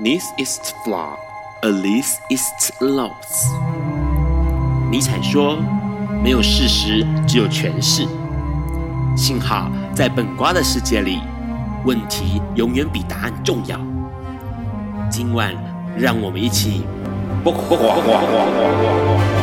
This is flaw, a least it's loss。尼采说：“没有事实，只有诠释。”幸好在本瓜的世界里，问题永远比答案重要。今晚，让我们一起。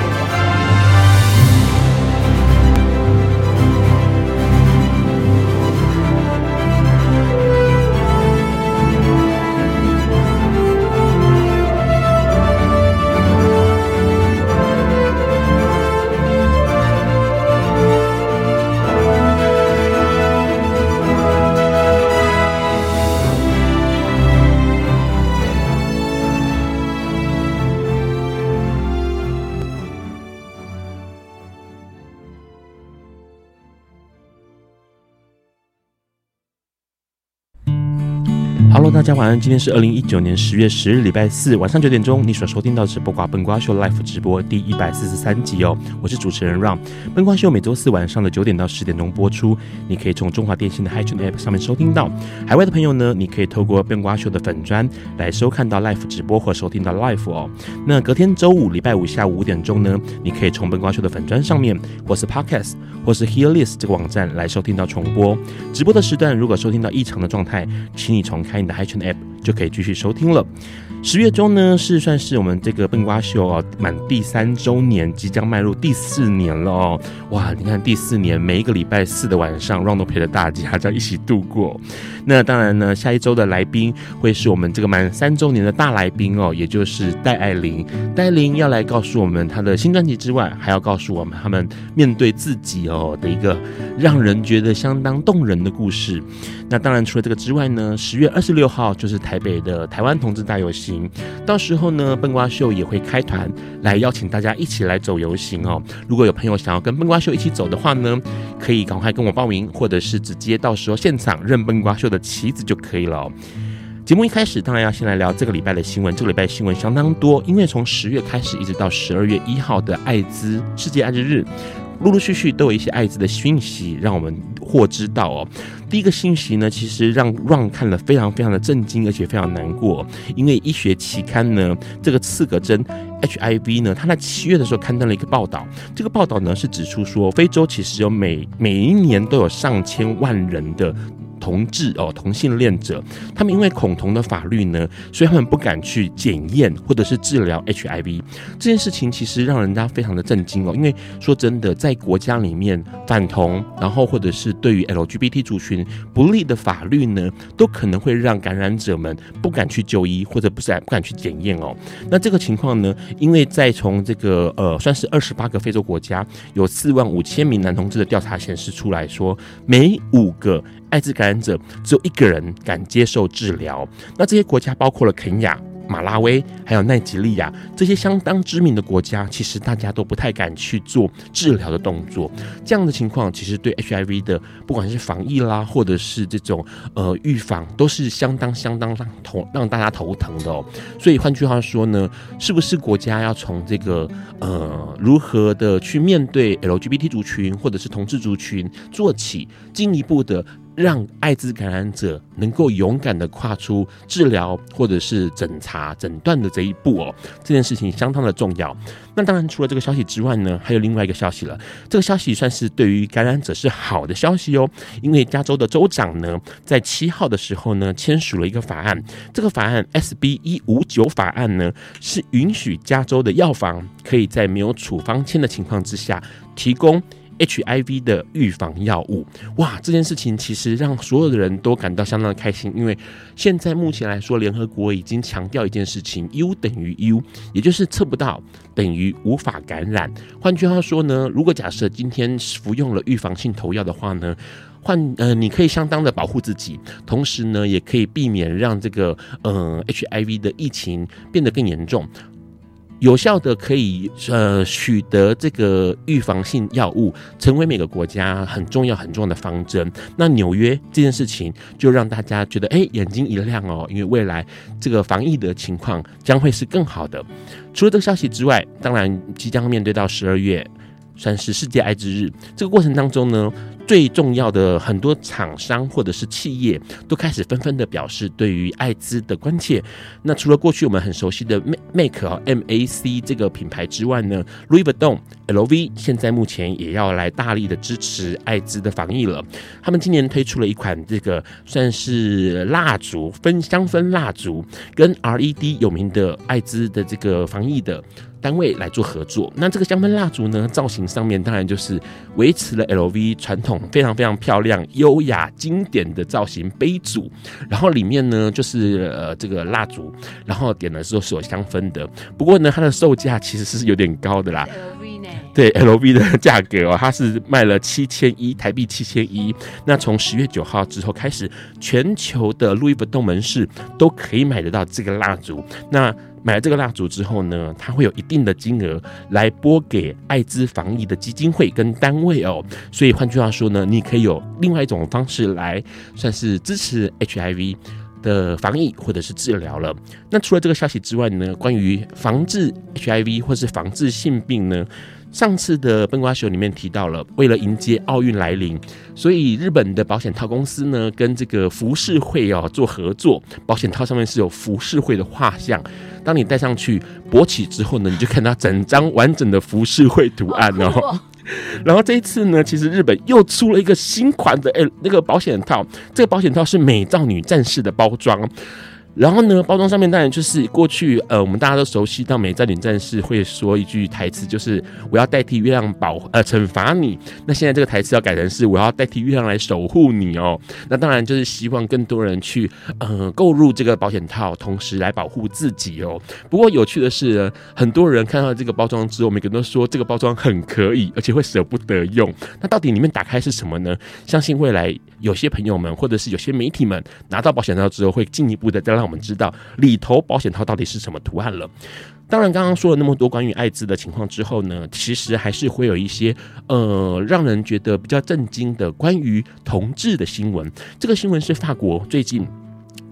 家晚安。今天是二零一九年十月十日，礼拜四晚上九点钟，你所收听到的是播瓜笨瓜秀 Live 直播第一百四十三集哦。我是主持人 Ron。笨瓜秀每周四晚上的九点到十点钟播出，你可以从中华电信的 HiTune App 上面收听到。海外的朋友呢，你可以透过本瓜秀的粉砖来收看到 Live 直播或收听到 Live 哦。那隔天周五礼拜五下午五点钟呢，你可以从本瓜秀的粉砖上面，或是 Podcast，或是 Hearlist 这个网站来收听到重播。直播的时段如果收听到异常的状态，请你重开你。的 HiTune An app 就可以继续收听了。十月中呢，是算是我们这个笨瓜秀哦，满第三周年，即将迈入第四年了哦。哇，你看第四年，每一个礼拜四的晚上，Ron 都陪着大家这样一起度过。那当然呢，下一周的来宾会是我们这个满三周年的大来宾哦，也就是戴爱玲。戴爱玲要来告诉我们她的新专辑之外，还要告诉我们他们面对自己哦的一个让人觉得相当动人的故事。那当然，除了这个之外呢，十月二十六号就是台台北的台湾同志大游行，到时候呢，笨瓜秀也会开团来邀请大家一起来走游行哦。如果有朋友想要跟笨瓜秀一起走的话呢，可以赶快跟我报名，或者是直接到时候现场认笨瓜秀的旗子就可以了。节目一开始，当然要先来聊这个礼拜的新闻。这个礼拜新闻相当多，因为从十月开始一直到十二月一号的艾滋世界艾滋日。陆陆续续都有一些艾滋的讯息让我们获知道哦。第一个讯息呢，其实让 Ron 看了非常非常的震惊，而且非常难过，因为医学期刊呢，这个刺葛针 HIV 呢，他在七月的时候刊登了一个报道。这个报道呢是指出说，非洲其实有每每一年都有上千万人的。同志哦，同性恋者，他们因为恐同的法律呢，所以他们不敢去检验或者是治疗 HIV 这件事情，其实让人家非常的震惊哦。因为说真的，在国家里面反同，然后或者是对于 LGBT 族群不利的法律呢，都可能会让感染者们不敢去就医，或者不是不敢去检验哦。那这个情况呢，因为在从这个呃，算是二十八个非洲国家有四万五千名男同志的调查显示出来说，每五个。艾滋感染者只有一个人敢接受治疗。那这些国家包括了肯亚、马拉维，还有奈及利亚这些相当知名的国家，其实大家都不太敢去做治疗的动作。这样的情况，其实对 HIV 的不管是防疫啦，或者是这种呃预防，都是相当相当让头让大家头疼的哦。所以换句话说呢，是不是国家要从这个呃如何的去面对 LGBT 族群或者是同志族群做起，进一步的。让艾滋感染者能够勇敢地跨出治疗或者是诊查诊断的这一步哦，这件事情相当的重要。那当然，除了这个消息之外呢，还有另外一个消息了。这个消息算是对于感染者是好的消息哦，因为加州的州长呢，在七号的时候呢，签署了一个法案。这个法案 SB 一五九法案呢，是允许加州的药房可以在没有处方签的情况之下提供。HIV 的预防药物，哇，这件事情其实让所有的人都感到相当的开心，因为现在目前来说，联合国已经强调一件事情，U 等于 U，也就是测不到等于无法感染。换句话说呢，如果假设今天服用了预防性投药的话呢，换呃，你可以相当的保护自己，同时呢，也可以避免让这个呃 HIV 的疫情变得更严重。有效的可以呃取得这个预防性药物，成为每个国家很重要很重要的方针。那纽约这件事情就让大家觉得哎、眼睛一亮哦，因为未来这个防疫的情况将会是更好的。除了这个消息之外，当然即将面对到十二月。算是世界艾滋日。这个过程当中呢，最重要的很多厂商或者是企业都开始纷纷的表示对于艾滋的关切。那除了过去我们很熟悉的 Make 啊 MAC 这个品牌之外呢，Louis Vuitton LV 现在目前也要来大力的支持艾滋的防疫了。他们今年推出了一款这个算是蜡烛，分香氛蜡烛，跟 RED 有名的艾滋的这个防疫的。单位来做合作，那这个香氛蜡烛呢，造型上面当然就是维持了 LV 传统非常非常漂亮、优雅、经典的造型杯组，然后里面呢就是呃这个蜡烛，然后点的时候是有香氛的。不过呢，它的售价其实是有点高的啦。LV 呢？对，LV 的价格哦，它是卖了七千一台币，七千一。那从十月九号之后开始，全球的路易不动门市都可以买得到这个蜡烛。那买了这个蜡烛之后呢，它会有一定的金额来拨给艾滋防疫的基金会跟单位哦。所以换句话说呢，你可以有另外一种方式来算是支持 HIV 的防疫或者是治疗了。那除了这个消息之外呢，关于防治 HIV 或是防治性病呢？上次的笨瓜秀里面提到了，为了迎接奥运来临，所以日本的保险套公司呢，跟这个浮世绘哦做合作，保险套上面是有浮世绘的画像，当你戴上去勃起之后呢，你就看到整张完整的浮世绘图案哦。然后这一次呢，其实日本又出了一个新款的诶那个保险套，这个保险套是美少女战士的包装。然后呢，包装上面当然就是过去呃，我们大家都熟悉到美少女战士会说一句台词，就是我要代替月亮保呃惩罚你。那现在这个台词要改成是我要代替月亮来守护你哦。那当然就是希望更多人去呃购入这个保险套，同时来保护自己哦。不过有趣的是，很多人看到这个包装之后，每个人都说这个包装很可以，而且会舍不得用。那到底里面打开是什么呢？相信未来有些朋友们或者是有些媒体们拿到保险套之后，会进一步的再让。我们知道里头保险套到底是什么图案了。当然，刚刚说了那么多关于艾滋的情况之后呢，其实还是会有一些呃让人觉得比较震惊的关于同志的新闻。这个新闻是法国最近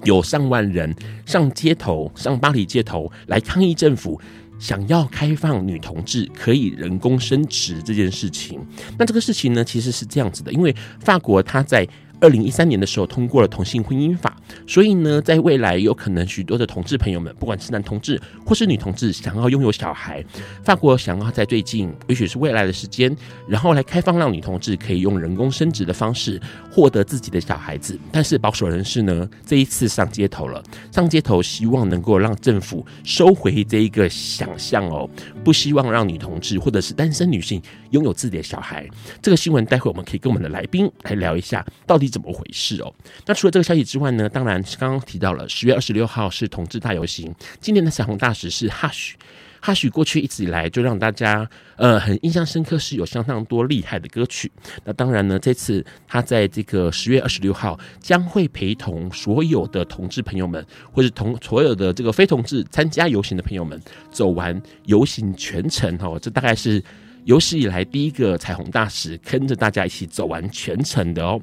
有上万人上街头，上巴黎街头来抗议政府想要开放女同志可以人工生殖这件事情。那这个事情呢，其实是这样子的，因为法国它在。二零一三年的时候通过了同性婚姻法，所以呢，在未来有可能许多的同志朋友们，不管是男同志或是女同志，想要拥有小孩，法国想要在最近，也许是未来的时间，然后来开放让女同志可以用人工生殖的方式获得自己的小孩子。但是保守人士呢，这一次上街头了，上街头希望能够让政府收回这一个想象哦，不希望让女同志或者是单身女性拥有自己的小孩。这个新闻待会我们可以跟我们的来宾来聊一下，到底。怎么回事哦？那除了这个消息之外呢？当然刚刚提到了十月二十六号是同志大游行。今年的彩虹大使是 hushh 过去一直以来就让大家呃很印象深刻，是有相当多厉害的歌曲。那当然呢，这次他在这个十月二十六号将会陪同所有的同志朋友们，或者同所有的这个非同志参加游行的朋友们走完游行全程哦。这大概是。有史以来第一个彩虹大使跟着大家一起走完全程的哦。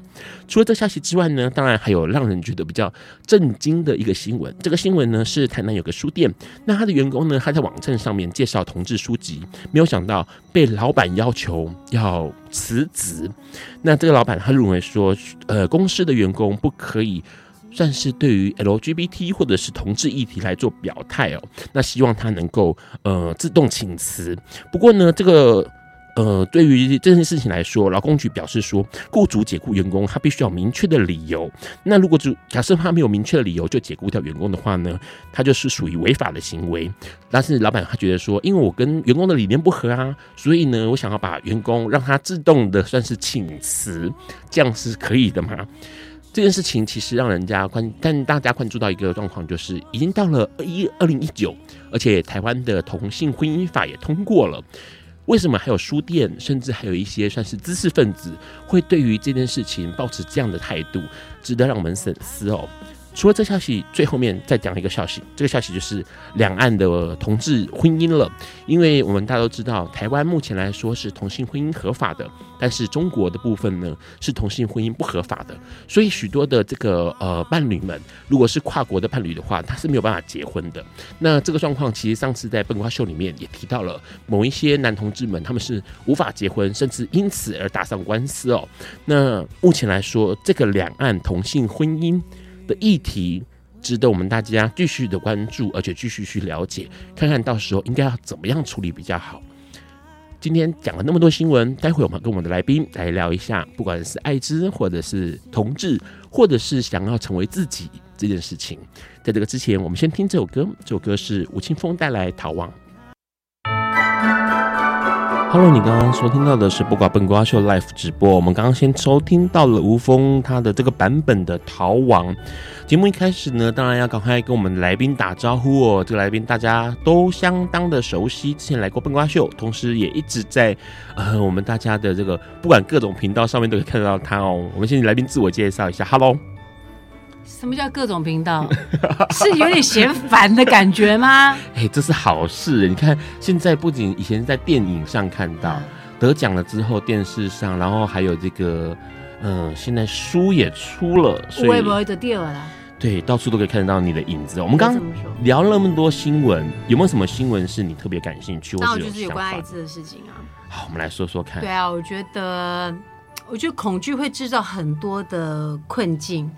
除了这消息之外呢，当然还有让人觉得比较震惊的一个新闻。这个新闻呢是台南有个书店，那他的员工呢，他在网站上面介绍同志书籍，没有想到被老板要求要辞职。那这个老板他认为说，呃，公司的员工不可以算是对于 LGBT 或者是同志议题来做表态哦。那希望他能够呃自动请辞。不过呢，这个。呃，对于这件事情来说，劳工局表示说，雇主解雇员工，他必须要明确的理由。那如果就假设他没有明确的理由就解雇掉员工的话呢，他就是属于违法的行为。但是老板他觉得说，因为我跟员工的理念不合啊，所以呢，我想要把员工让他自动的算是请辞，这样是可以的吗？这件事情其实让人家关，但大家关注到一个状况，就是已经到了一二零一九，而且台湾的同性婚姻法也通过了。为什么还有书店，甚至还有一些算是知识分子，会对于这件事情保持这样的态度，值得让我们深思哦。除了这消息，最后面再讲一个消息，这个消息就是两岸的同志婚姻了。因为我们大家都知道，台湾目前来说是同性婚姻合法的，但是中国的部分呢是同性婚姻不合法的，所以许多的这个呃伴侣们，如果是跨国的伴侣的话，他是没有办法结婚的。那这个状况其实上次在笨瓜秀里面也提到了，某一些男同志们他们是无法结婚，甚至因此而打上官司哦。那目前来说，这个两岸同性婚姻。的议题值得我们大家继续的关注，而且继续去了解，看看到时候应该要怎么样处理比较好。今天讲了那么多新闻，待会我们跟我们的来宾来聊一下，不管是艾滋，或者是同志，或者是想要成为自己这件事情。在这个之前，我们先听这首歌，这首歌是吴青峰带来《逃亡》。Hello，你刚刚收听到的是不寡笨瓜秀 Live 直播。我们刚刚先收听到了吴峰他的这个版本的《逃亡》。节目一开始呢，当然要赶快跟我们的来宾打招呼哦。这个来宾大家都相当的熟悉，之前来过笨瓜秀，同时也一直在呃我们大家的这个不管各种频道上面都可以看得到他哦。我们先请来宾自我介绍一下，Hello。什么叫各种频道？是有点嫌烦的感觉吗？哎，这是好事。你看，现在不仅以前在电影上看到、嗯、得奖了之后，电视上，然后还有这个，嗯、呃，现在书也出了，所以我也不会得第二了。对，到处都可以看得到你的影子。我们刚刚聊了那么多新闻，有没有什么新闻是你特别感兴趣？那我就是有关艾滋的事情啊。好，我们来说说看。对啊，我觉得，我觉得恐惧会制造很多的困境。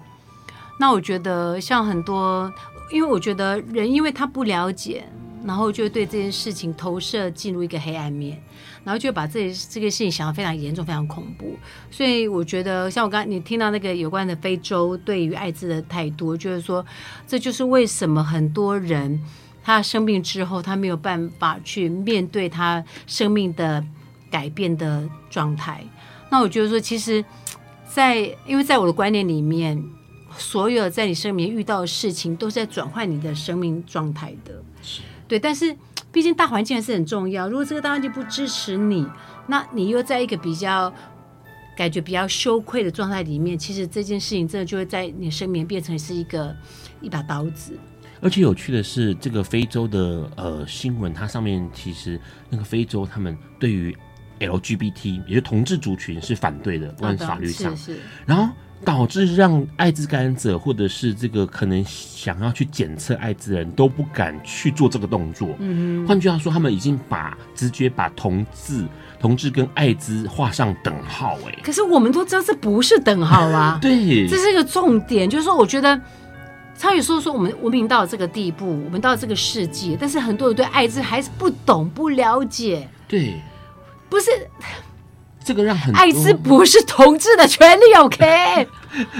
那我觉得像很多，因为我觉得人因为他不了解，然后就对这件事情投射进入一个黑暗面，然后就把这这个事情想得非常严重、非常恐怖。所以我觉得，像我刚你听到那个有关的非洲对于艾滋的态度，就是说，这就是为什么很多人他生病之后，他没有办法去面对他生命的改变的状态。那我觉得说，其实，在因为在我的观念里面。所有在你生命遇到的事情，都是在转换你的生命状态的，对。但是，毕竟大环境还是很重要。如果这个大环境不支持你，那你又在一个比较感觉比较羞愧的状态里面，其实这件事情真的就会在你生命变成是一个一把刀子。而且有趣的是，这个非洲的呃新闻，它上面其实那个非洲他们对于 LGBT 也就是同志族群是反对的，不管法律上，是是然后。导致让艾滋感染者或者是这个可能想要去检测艾滋的人都不敢去做这个动作。嗯，换句话说，他们已经把直觉把同志、同志跟艾滋画上等号。哎，可是我们都知道这不是等号啊。对，这是一个重点，就是说，我觉得超宇说说我们文明到这个地步，我们到这个世界，但是很多人对艾滋还是不懂、不了解。对，不是。这个让很多艾滋不是同志的权利，OK？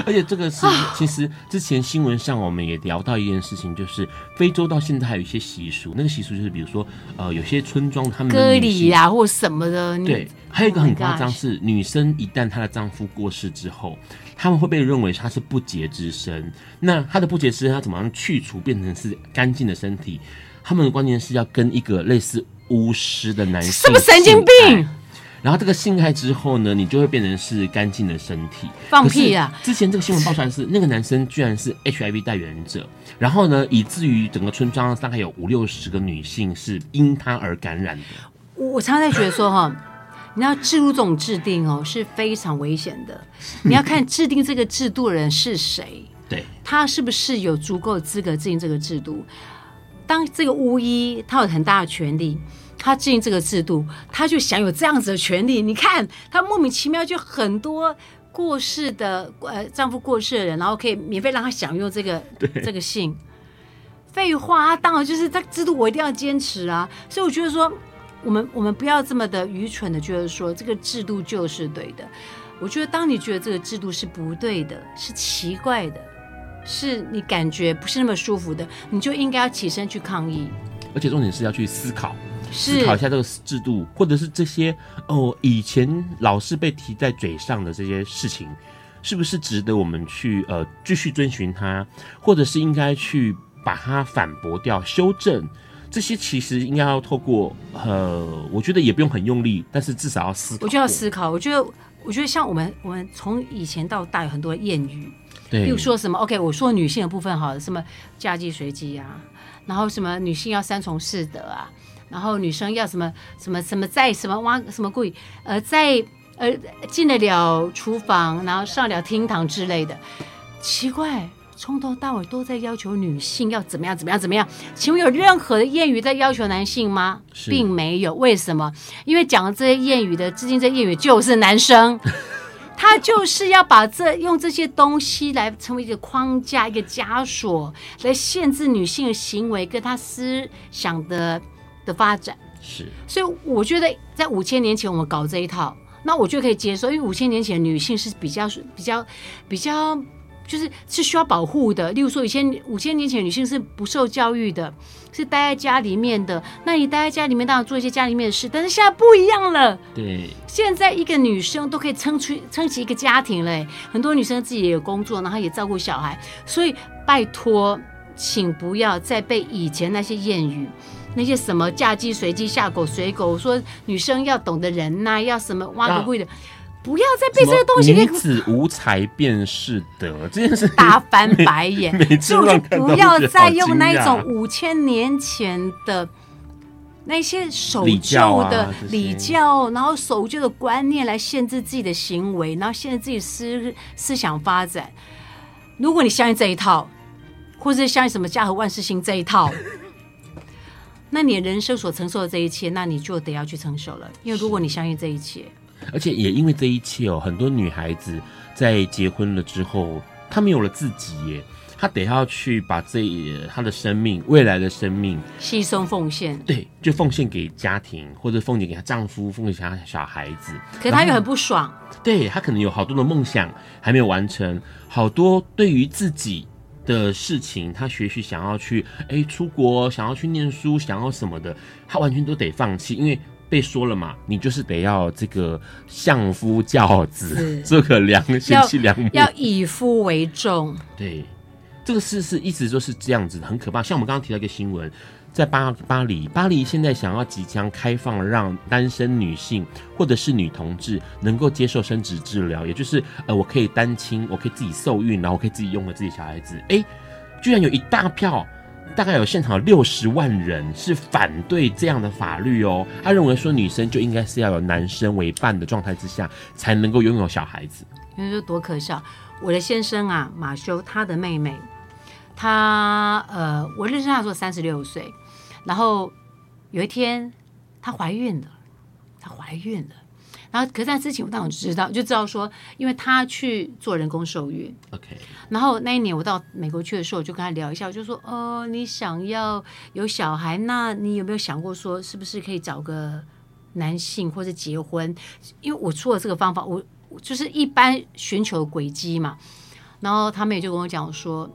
而且这个是，其实之前新闻上我们也聊到一件事情，就是非洲到现在还有一些习俗，那个习俗就是比如说，呃，有些村庄他们割礼呀或什么的。对，还有一个很夸张是，女生一旦她的丈夫过世之后，他们会被认为她是不洁之身。那她的不洁之身，她怎么样去除变成是干净的身体？他们的观念是要跟一个类似巫师的男性，是不是神经病？然后这个性爱之后呢，你就会变成是干净的身体。放屁啊！之前这个新闻爆出来是那个男生居然是 HIV 代言者，然后呢，以至于整个村庄大概有五六十个女性是因他而感染的。我常常在觉得说哈，你要制度这种制定哦是非常危险的。你要看制定这个制度的人是谁，对，他是不是有足够资格制定这个制度？当这个巫医他有很大的权力。他制定这个制度，他就享有这样子的权利。你看，他莫名其妙就很多过世的呃丈夫过世的人，然后可以免费让他享用这个这个性。废话，他当然就是这制度，我一定要坚持啊。所以我觉得说，我们我们不要这么的愚蠢的觉得说这个制度就是对的。我觉得当你觉得这个制度是不对的，是奇怪的，是你感觉不是那么舒服的，你就应该要起身去抗议。而且重点是要去思考。思考一下这个制度，或者是这些哦，以前老是被提在嘴上的这些事情，是不是值得我们去呃继续遵循它，或者是应该去把它反驳掉、修正？这些其实应该要透过呃，我觉得也不用很用力，但是至少要思考。我就要思考。我觉得，我觉得像我们我们从以前到大有很多谚语，对，比如说什么？OK，我说女性的部分好了，什么嫁鸡随鸡啊，然后什么女性要三从四德啊，然后女生要什么什么什么在什么挖什么故意呃在呃进得了厨房，然后上了厅堂之类的，奇怪。从头到尾都在要求女性要怎么样怎么样怎么样？请问有任何的谚语在要求男性吗？并没有。为什么？因为讲这些谚语的，至今这谚语就是男生，他就是要把这用这些东西来成为一个框架、一个枷锁，来限制女性的行为跟她思想的的发展。是。所以我觉得，在五千年前我们搞这一套，那我就可以接受，因为五千年前女性是比较比较比较。就是是需要保护的，例如说，以前五千年前女性是不受教育的，是待在家里面的。那你待在家里面，当然做一些家里面的事。但是现在不一样了，对，现在一个女生都可以撑出撑起一个家庭嘞。很多女生自己也有工作，然后也照顾小孩。所以拜托，请不要再被以前那些谚语，那些什么嫁鸡随鸡，下狗随狗，说女生要懂得忍耐，要什么挖个贵的。不要再被这个东西给女子无才便是德这件事大翻白眼，就是不要再用那一种五千年前的那些守旧的礼教，然后守旧的观念来限制自己的行为，然后限制自己思思想发展。如果你相信这一套，或者是相信什么家和万事兴这一套，那你人生所承受的这一切，那你就得要去承受了。因为如果你相信这一切。而且也因为这一切哦，很多女孩子在结婚了之后，她没有了自己耶，她得要去把这她的生命、未来的生命牺牲奉献，对，就奉献给家庭，或者奉献给她丈夫，奉献给她小孩子。可是她又很不爽，对，她可能有好多的梦想还没有完成，好多对于自己的事情，他学习想要去哎出国，想要去念书，想要什么的，他完全都得放弃，因为。被说了嘛，你就是得要这个相夫教子，这 个良贤妻良母，要以夫为重。对，这个事是一直都是这样子，很可怕。像我们刚刚提到一个新闻，在巴巴黎，巴黎现在想要即将开放，让单身女性或者是女同志能够接受生殖治疗，也就是呃，我可以单亲，我可以自己受孕，然后我可以自己拥有自己小孩子。哎，居然有一大票。大概有现场六十万人是反对这样的法律哦，他认为说女生就应该是要有男生为伴的状态之下才能够拥有小孩子。你说多可笑！我的先生啊，马修，他的妹妹，他呃，我认识他的时候三十六岁，然后有一天她怀孕了，她怀孕了。然后，可是在之前我当然知道，就知道说，因为她去做人工受孕，OK。然后那一年我到美国去的时候，我就跟她聊一下，我就说，哦，你想要有小孩，那你有没有想过说，是不是可以找个男性或者结婚？因为我出了这个方法，我就是一般寻求轨迹嘛。然后他们也就跟我讲说，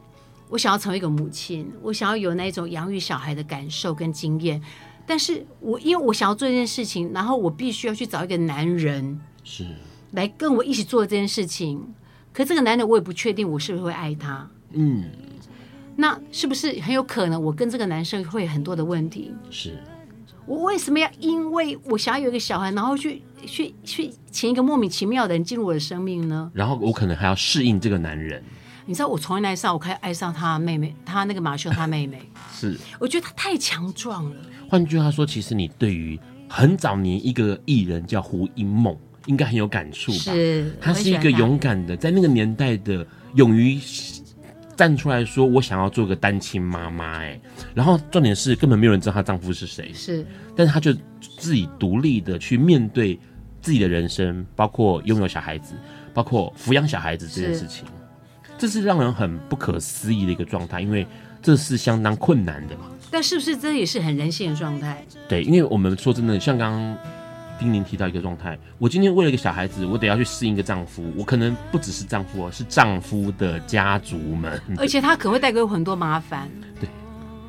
我想要成为一个母亲，我想要有那种养育小孩的感受跟经验。但是我因为我想要做这件事情，然后我必须要去找一个男人是来跟我一起做这件事情。可这个男人我也不确定我是不是会爱他。嗯，那是不是很有可能我跟这个男生会有很多的问题？是我为什么要因为我想要有一个小孩，然后去去去请一个莫名其妙的人进入我的生命呢？然后我可能还要适应这个男人。你知道我从来那一刹我开始爱上他妹妹，他那个马修他妹妹，是我觉得他太强壮了。换句话说，其实你对于很早年一个艺人叫胡因梦，应该很有感触吧？是，他是一个勇敢的，在那个年代的勇于站出来说，我想要做个单亲妈妈。哎，然后重点是根本没有人知道她丈夫是谁，是，但是她就自己独立的去面对自己的人生，包括拥有小孩子，包括抚养小孩子这件事情。这是让人很不可思议的一个状态，因为这是相当困难的嘛。但是不是这也是很人性的状态？对，因为我们说真的，像刚刚丁宁提到一个状态，我今天为了一个小孩子，我得要去适应一个丈夫，我可能不只是丈夫哦，是丈夫的家族们，而且他可能会带给我很多麻烦。对，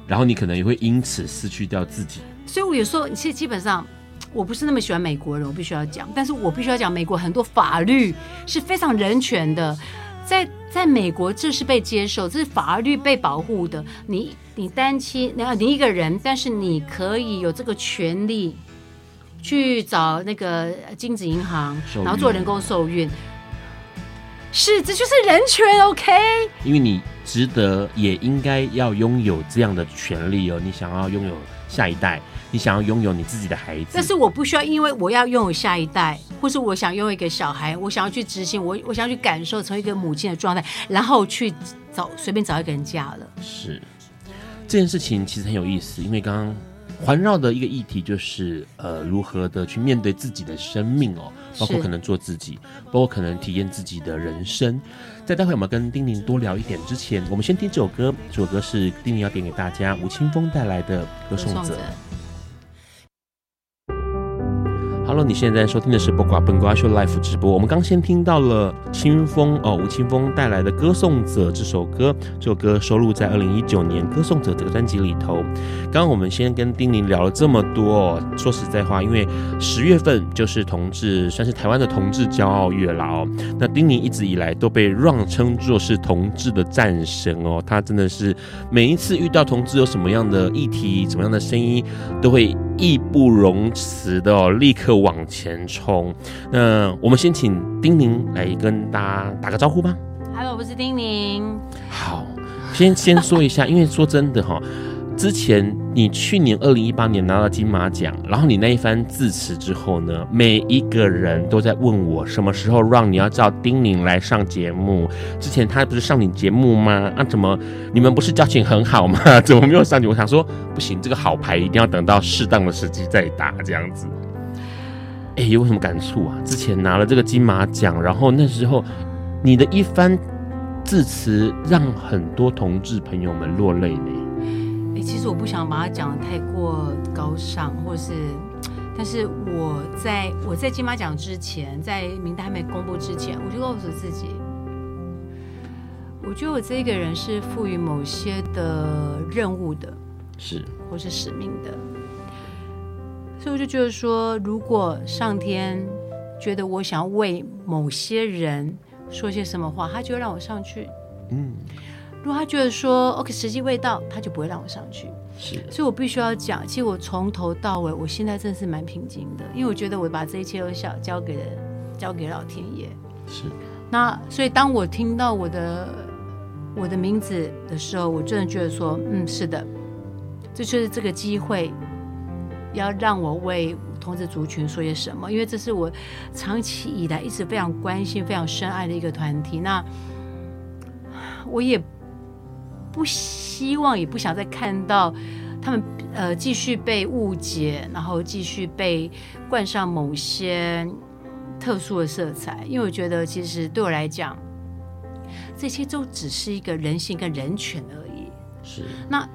然后你可能也会因此失去掉自己。所以我有时候，其实基本上我不是那么喜欢美国人，我必须要讲，但是我必须要讲，美国很多法律是非常人权的。在在美国，这是被接受，这是法律被保护的。你你单亲，然后你一个人，但是你可以有这个权利去找那个精子银行，然后做人工受孕。是，这就是人权，OK？因为你值得，也应该要拥有这样的权利哦。你想要拥有下一代，你想要拥有你自己的孩子，但是我不需要，因为我要拥有下一代，或是我想拥有一个小孩，我想要去执行，我我想要去感受成为一个母亲的状态，然后去找随便找一个人嫁了。是这件事情其实很有意思，因为刚刚。环绕的一个议题就是，呃，如何的去面对自己的生命哦，包括可能做自己，包括可能体验自己的人生。在待会我们跟丁宁多聊一点之前，我们先听这首歌，这首歌是丁宁要点给大家，吴青峰带来的《歌颂者》。Hello，你现在收听的是《播瓜本瓜秀》Live 直播。我们刚先听到了清风哦，吴清风带来的《歌颂者》这首歌，这首歌收录在二零一九年《歌颂者》这个专辑里头。刚刚我们先跟丁宁聊了这么多，说实在话，因为十月份就是同志，算是台湾的同志骄傲月了哦。那丁宁一直以来都被让称作是同志的战神哦，他真的是每一次遇到同志有什么样的议题、什么样的声音，都会义不容辞的哦，立刻。往前冲！那我们先请丁宁来跟大家打个招呼吧。Hello，我是丁宁。好，先先说一下，因为说真的哈，之前你去年二零一八年拿到金马奖，然后你那一番致辞之后呢，每一个人都在问我什么时候让你要叫丁宁来上节目。之前他不是上你节目吗？啊，怎么你们不是交情很好吗？怎么没有上去？我想说，不行，这个好牌一定要等到适当的时机再打，这样子。哎，有什么感触啊？之前拿了这个金马奖，然后那时候你的一番致辞，让很多同志朋友们落泪呢。哎，其实我不想把它讲的太过高尚，或是，但是我在我在金马奖之前，在名单还没公布之前，我就告诉自己，我觉得我这个人是赋予某些的任务的，是，或是使命的。所以我就觉得说，如果上天觉得我想要为某些人说些什么话，他就会让我上去。嗯，如果他觉得说 OK 时机未到，他就不会让我上去。是，所以我必须要讲，其实我从头到尾，我现在真的是蛮平静的，因为我觉得我把这一切都交交给了交给老天爷。是，那所以当我听到我的我的名字的时候，我真的觉得说，嗯，是的，这就是这个机会。要让我为同志族群说些什么？因为这是我长期以来一直非常关心、非常深爱的一个团体。那我也不希望，也不想再看到他们呃继续被误解，然后继续被冠上某些特殊的色彩。因为我觉得，其实对我来讲，这些都只是一个人性跟人权而已。是那。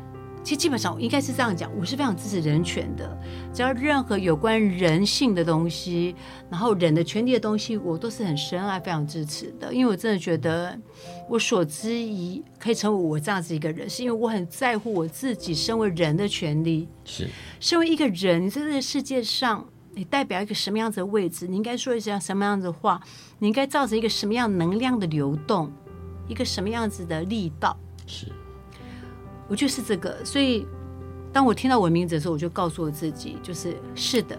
其实基本上应该是这样讲，我是非常支持人权的。只要任何有关人性的东西，然后人的权利的东西，我都是很深爱、非常支持的。因为我真的觉得，我所之以可以成为我这样子一个人，是因为我很在乎我自己身为人的权利。是，身为一个人，你在这个世界上，你代表一个什么样子的位置？你应该说一些什么样子的话？你应该造成一个什么样能量的流动？一个什么样子的力道？是。我就是这个，所以当我听到我的名字的时候，我就告诉我自己，就是是的，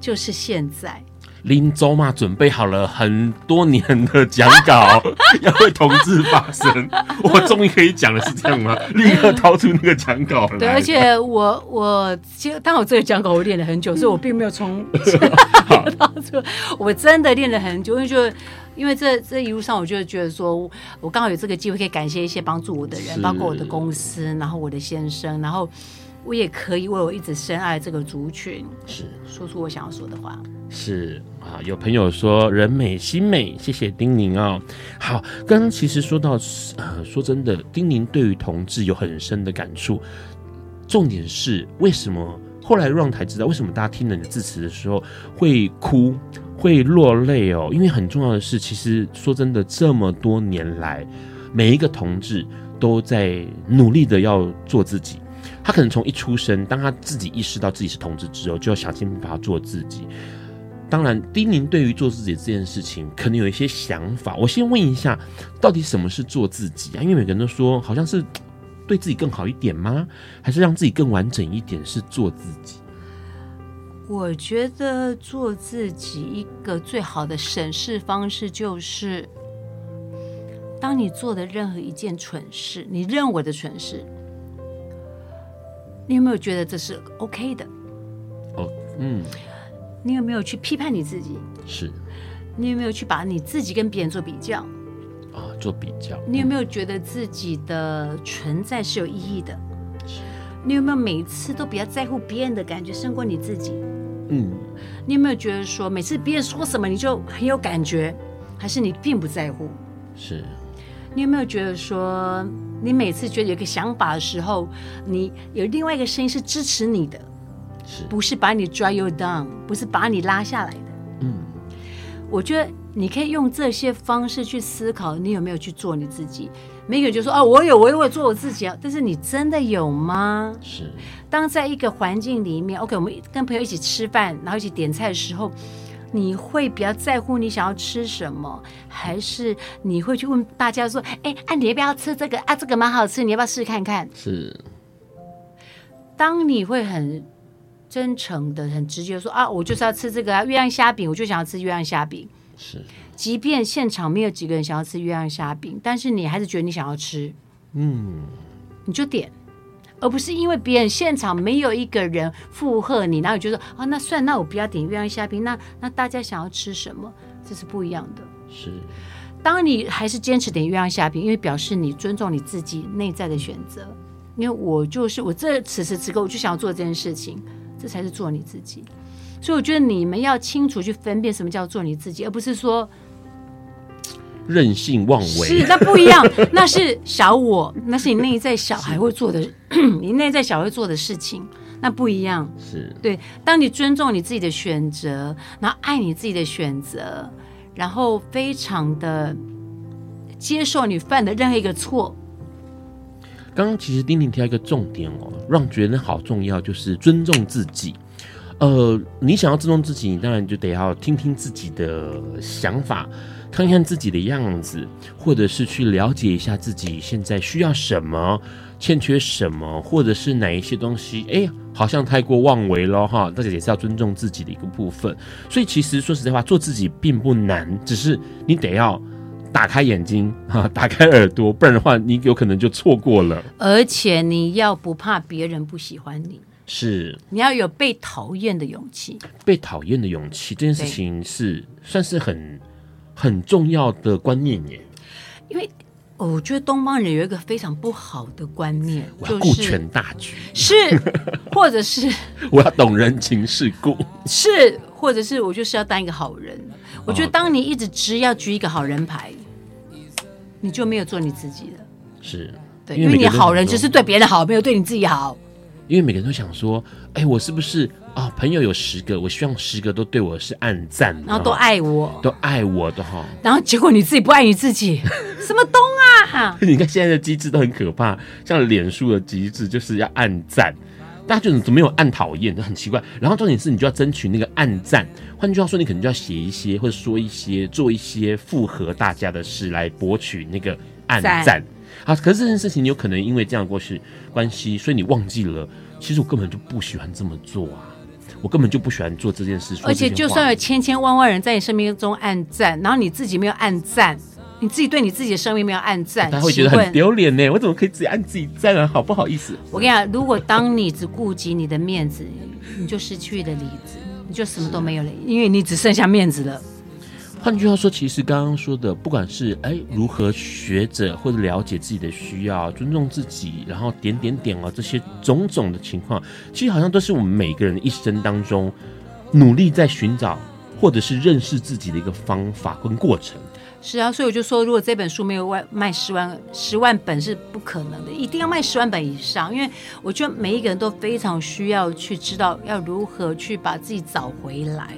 就是现在。林州嘛，准备好了很多年的讲稿，要为同志发声。我终于可以讲的是这样吗？立刻掏出那个讲稿来。对，而且我我其实当我这个讲稿我练了很久，所以我并没有从 掏出。我真的练了很久，因为就。因为这这一路上，我就觉得说，我刚好有这个机会，可以感谢一些帮助我的人，包括我的公司，然后我的先生，然后我也可以为我一直深爱这个族群，是说出我想要说的话。是啊，有朋友说人美心美，谢谢丁宁哦。好，刚刚其实说到，呃，说真的，丁宁对于同志有很深的感触。重点是为什么后来让台知道，为什么大家听了你的致辞的时候会哭？会落泪哦，因为很重要的是，其实说真的，这么多年来，每一个同志都在努力的要做自己。他可能从一出生，当他自己意识到自己是同志之后，就要想尽办法做自己。当然，丁宁对于做自己这件事情，可能有一些想法。我先问一下，到底什么是做自己啊？因为每个人都说，好像是对自己更好一点吗？还是让自己更完整一点？是做自己？我觉得做自己一个最好的审视方式就是，当你做的任何一件蠢事，你认为的蠢事，你有没有觉得这是 OK 的？哦，嗯，你有没有去批判你自己？是。你有没有去把你自己跟别人做比较？啊，做比较。你有没有觉得自己的存在是有意义的？是。你有没有每次都比较在乎别人的感觉胜过你自己？嗯。你有没有觉得说每次别人说什么你就很有感觉，还是你并不在乎？是。你有没有觉得说你每次觉得有个想法的时候，你有另外一个声音是支持你的？是。不是把你 drive you down，不是把你拉下来的？嗯。我觉得你可以用这些方式去思考，你有没有去做你自己？每个人就说：“哦，我有，我有，做我自己啊。”但是你真的有吗？是。当在一个环境里面，OK，我们跟朋友一起吃饭，然后一起点菜的时候，你会比较在乎你想要吃什么，还是你会去问大家说：“哎，啊，你要不要吃这个？啊，这个蛮好吃，你要不要试试看看？”是。当你会很。真诚的、很直接说啊，我就是要吃这个啊，月亮虾饼，我就想要吃月亮虾饼。是，即便现场没有几个人想要吃月亮虾饼，但是你还是觉得你想要吃，嗯，你就点，而不是因为别人现场没有一个人附和你，然后你就说啊，那算，那我不要点月亮虾饼，那那大家想要吃什么？这是不一样的。是，当你还是坚持点月亮虾饼，因为表示你尊重你自己内在的选择，因为我就是我这此时此刻我就想要做这件事情。这才是做你自己，所以我觉得你们要清楚去分辨什么叫做你自己，而不是说任性妄为。是，那不一样，那是小我，那是你内在小孩会做的，你内在小孩会做的事情，那不一样。是对，当你尊重你自己的选择，然后爱你自己的选择，然后非常的接受你犯的任何一个错。刚刚其实丁丁提到一个重点哦，让觉得好重要，就是尊重自己。呃，你想要尊重自己，你当然就得要听听自己的想法，看看自己的样子，或者是去了解一下自己现在需要什么，欠缺什么，或者是哪一些东西，哎，好像太过妄为了哈。大家也是要尊重自己的一个部分。所以其实说实在话，做自己并不难，只是你得要。打开眼睛哈，打开耳朵，不然的话，你有可能就错过了。而且你要不怕别人不喜欢你，是你要有被讨厌的勇气。被讨厌的勇气这件事情是算是很很重要的观念耶。因为我觉得东方人有一个非常不好的观念，我要顾全大局，是，或者是 我要懂人情世故，是，或者是我就是要当一个好人。我觉得当你一直只要举一个好人牌。你就没有做你自己了，是对，因为你好人只是对别人好，没有对你自己好。因为每个人都想说，哎，我是不是啊？朋友有十个，我希望十个都对我是暗赞，然后都爱我，都爱我的哈。然后结果你自己不爱你自己，什么东啊？你看现在的机制都很可怕，像脸书的机制就是要暗赞。大家就怎么没有暗讨厌，就很奇怪。然后重点是你就要争取那个暗赞，换句话说，你可能就要写一些或者说一些做一些符合大家的事来博取那个暗赞。好，可是这件事情你有可能因为这样过去关系，所以你忘记了，其实我根本就不喜欢这么做啊，我根本就不喜欢做这件事。而且就算有千千万万人在你生命中暗赞，然后你自己没有暗赞。你自己对你自己的生命没有暗赞，他会觉得很丢脸呢。我怎么可以自己按自己赞啊？好不好意思？我跟你讲，如果当你只顾及你的面子，你就失去了理智，你就什么都没有了，因为你只剩下面子了。换句话说，其实刚刚说的，不管是哎如何学着或者了解自己的需要，尊重自己，然后点点点啊这些种种的情况，其实好像都是我们每个人一生当中努力在寻找或者是认识自己的一个方法跟过程。是啊，所以我就说，如果这本书没有外卖十万十万本是不可能的，一定要卖十万本以上。因为我觉得每一个人都非常需要去知道要如何去把自己找回来。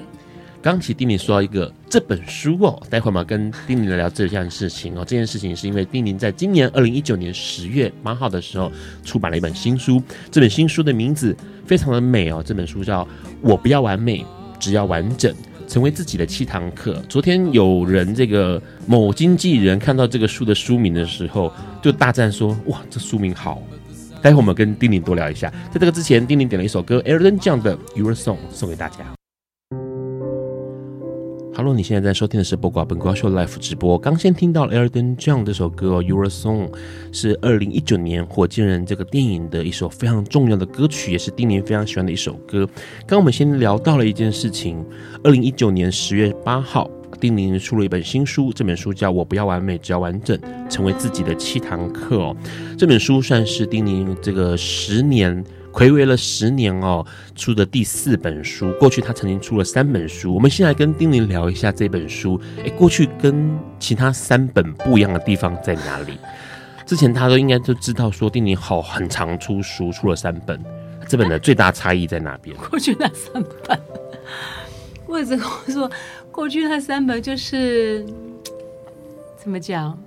刚其实丁宁说到一个这本书哦，待会儿嘛跟丁宁聊聊这件事情哦。这件事情是因为丁宁在今年二零一九年十月八号的时候出版了一本新书，这本新书的名字非常的美哦，这本书叫《我不要完美，只要完整》。成为自己的七堂课。昨天有人这个某经纪人看到这个书的书名的时候，就大赞说：“哇，这书名好！”待会我们跟丁宁多聊一下。在这个之前，丁宁点了一首歌，Elton John 的《Your Song》送给大家。Hello，你现在在收听的是《播瓜本瓜秀》Live 直播。刚先听到 Elton John 这首歌《Your Song》，是二零一九年《火箭人》这个电影的一首非常重要的歌曲，也是丁宁非常喜欢的一首歌。刚我们先聊到了一件事情，二零一九年十月八号，丁宁出了一本新书，这本书叫《我不要完美，只要完整，成为自己的七堂课》哦。这本书算是丁宁这个十年。睽违了十年哦，出的第四本书。过去他曾经出了三本书。我们先来跟丁玲聊一下这本书。哎，过去跟其他三本不一样的地方在哪里？之前他都应该都知道，说丁宁好很常出书，出了三本。这本的最大差异在哪边？过去那三本，或者说过去那三本就是怎么讲？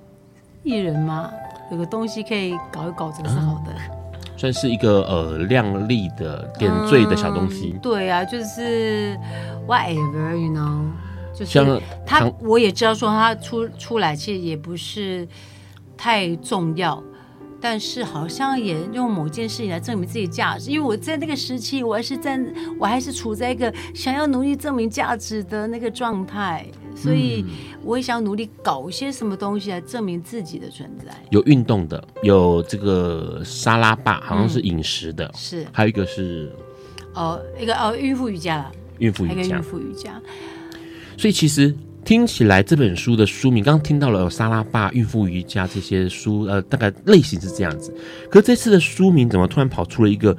艺人嘛，有个东西可以搞一搞，这个是好的。嗯算是一个呃亮丽的点缀的小东西。嗯、对啊，就是 whatever，you know，就是他，我也知道说他出出来其实也不是太重要。但是好像也用某件事情来证明自己价值，因为我在那个时期，我还是在，我还是处在一个想要努力证明价值的那个状态，所以我也想努力搞一些什么东西来证明自己的存在。有运动的，有这个沙拉吧，好像是饮食的，嗯、是，还有一个是哦，一个哦，孕妇瑜伽了，孕妇瑜伽，孕妇瑜伽，所以其实。听起来这本书的书名，刚听到了有沙拉爸、孕妇瑜伽这些书，呃，大概类型是这样子。可这次的书名怎么突然跑出了一个，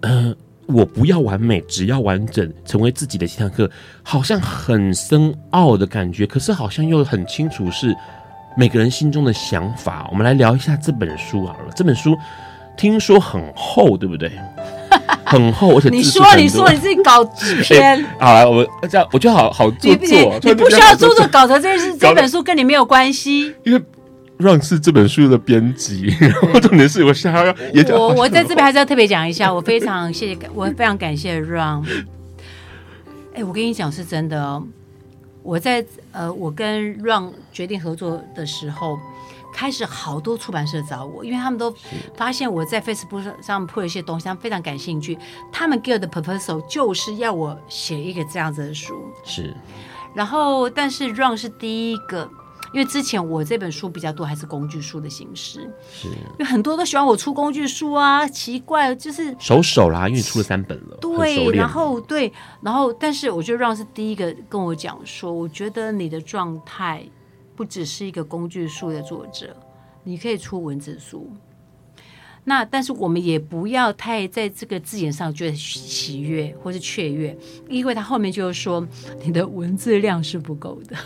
呃，我不要完美，只要完整，成为自己的七堂课，好像很深奥的感觉，可是好像又很清楚是每个人心中的想法。我们来聊一下这本书好了。这本书听说很厚，对不对？很厚，而且你说你说你自己搞几篇？欸、好来，我这样我觉得好好做作。你，你不需要做作稿的，这是这本书跟你没有关系。因为 Ron 是这本书的编辑，然后重点是我现在要也我我在这边还是要特别讲一下，我非常谢谢，我非常感谢 Run。哎、欸，我跟你讲是真的哦，我在呃，我跟 Run 决定合作的时候。开始好多出版社找我，因为他们都发现我在 Facebook 上铺了一些东西，他们非常感兴趣。他们给我的 proposal 就是要我写一个这样子的书。是，然后但是 Ron 是第一个，因为之前我这本书比较多还是工具书的形式。是，因为很多都喜欢我出工具书啊，奇怪就是手手啦，因为出了三本了。对，然后对，然后但是我觉得 Ron 是第一个跟我讲说，我觉得你的状态。不只是一个工具书的作者，你可以出文字书。那但是我们也不要太在这个字眼上觉得喜悦或是雀跃，因为他后面就是说你的文字量是不够的。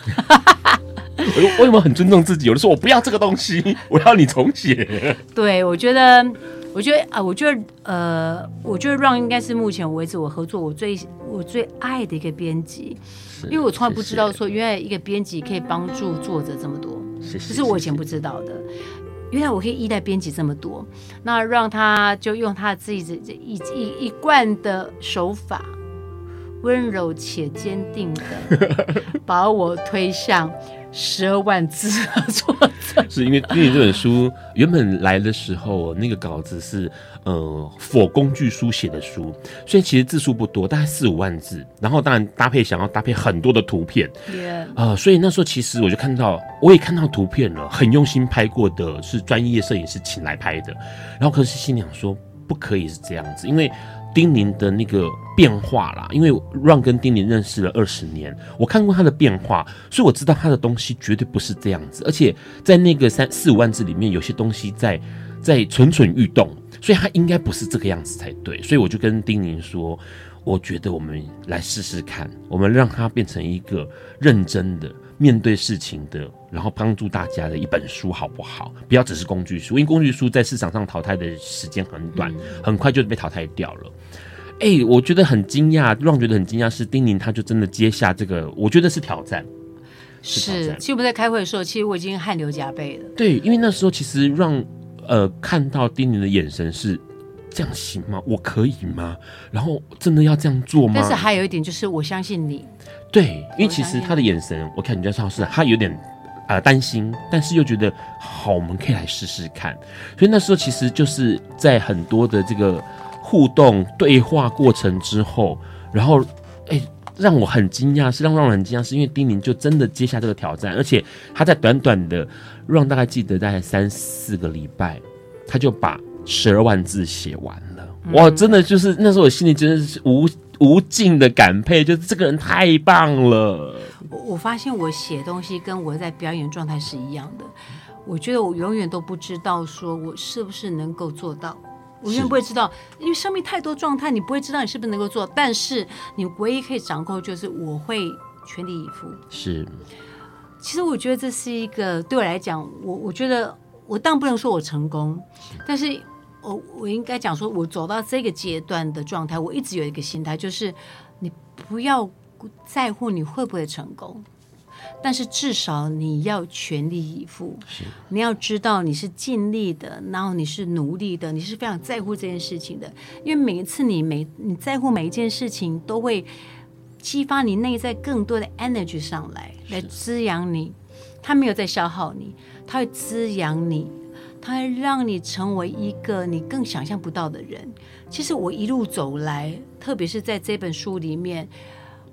我为什么很尊重自己？有的时候我不要这个东西，我要你重写。对，我觉得，我觉得啊、呃，我觉得呃，我觉得 Ron 应该是目前为止我合作我最我最爱的一个编辑。因为我从来不知道说，原来一个编辑可以帮助作者这么多，这是我以前不知道的。原来我可以依赖编辑这么多，那让他就用他自己这一一一贯的手法，温柔且坚定的 把我推向。十二万字的作者，是因为因为这本书原本来的时候，那个稿子是呃，for 工具书写的书，所以其实字数不多，大概四五万字。然后当然搭配想要搭配很多的图片，呃，所以那时候其实我就看到，我也看到图片了，很用心拍过的，是专业摄影师请来拍的。然后可是心里想说，不可以是这样子，因为。丁宁的那个变化啦，因为 Ron 跟丁宁认识了二十年，我看过他的变化，所以我知道他的东西绝对不是这样子，而且在那个三四五万字里面，有些东西在在蠢蠢欲动，所以他应该不是这个样子才对，所以我就跟丁宁说，我觉得我们来试试看，我们让他变成一个认真的。面对事情的，然后帮助大家的一本书，好不好？不要只是工具书，因为工具书在市场上淘汰的时间很短，嗯、很快就被淘汰掉了。哎、欸，我觉得很惊讶，让觉得很惊讶是丁宁，他就真的接下这个，我觉得是挑战。是。其实我们在开会的时候，其实我已经汗流浃背了。对，因为那时候其实让呃看到丁宁的眼神是这样行吗？我可以吗？然后真的要这样做吗？但是还有一点就是，我相信你。对，因为其实他的眼神，我看你在超市，他有点呃担心，但是又觉得好，我们可以来试试看。所以那时候其实就是在很多的这个互动对话过程之后，然后哎，让我很惊讶，是让让人很惊讶，是因为丁宁就真的接下这个挑战，而且他在短短的让大概记得大概三四个礼拜，他就把十二万字写完了。嗯、哇，真的就是那时候我心里真的是无无尽的感佩，就是这个人太棒了。我我发现我写东西跟我在表演状态是一样的，我觉得我永远都不知道说我是不是能够做到。我永远不会知道，因为生命太多状态，你不会知道你是不是能够做。但是你唯一可以掌控，就是我会全力以赴。是，其实我觉得这是一个对我来讲，我我觉得我当然不能说我成功，但是我我应该讲说，我走到这个阶段的状态，我一直有一个心态，就是你不要在乎你会不会成功。但是至少你要全力以赴，你要知道你是尽力的，然后你是努力的，你是非常在乎这件事情的。因为每一次你每你在乎每一件事情，都会激发你内在更多的 energy 上来，来滋养你。它没有在消耗你，它会滋养你，它会让你成为一个你更想象不到的人。其实我一路走来，特别是在这本书里面。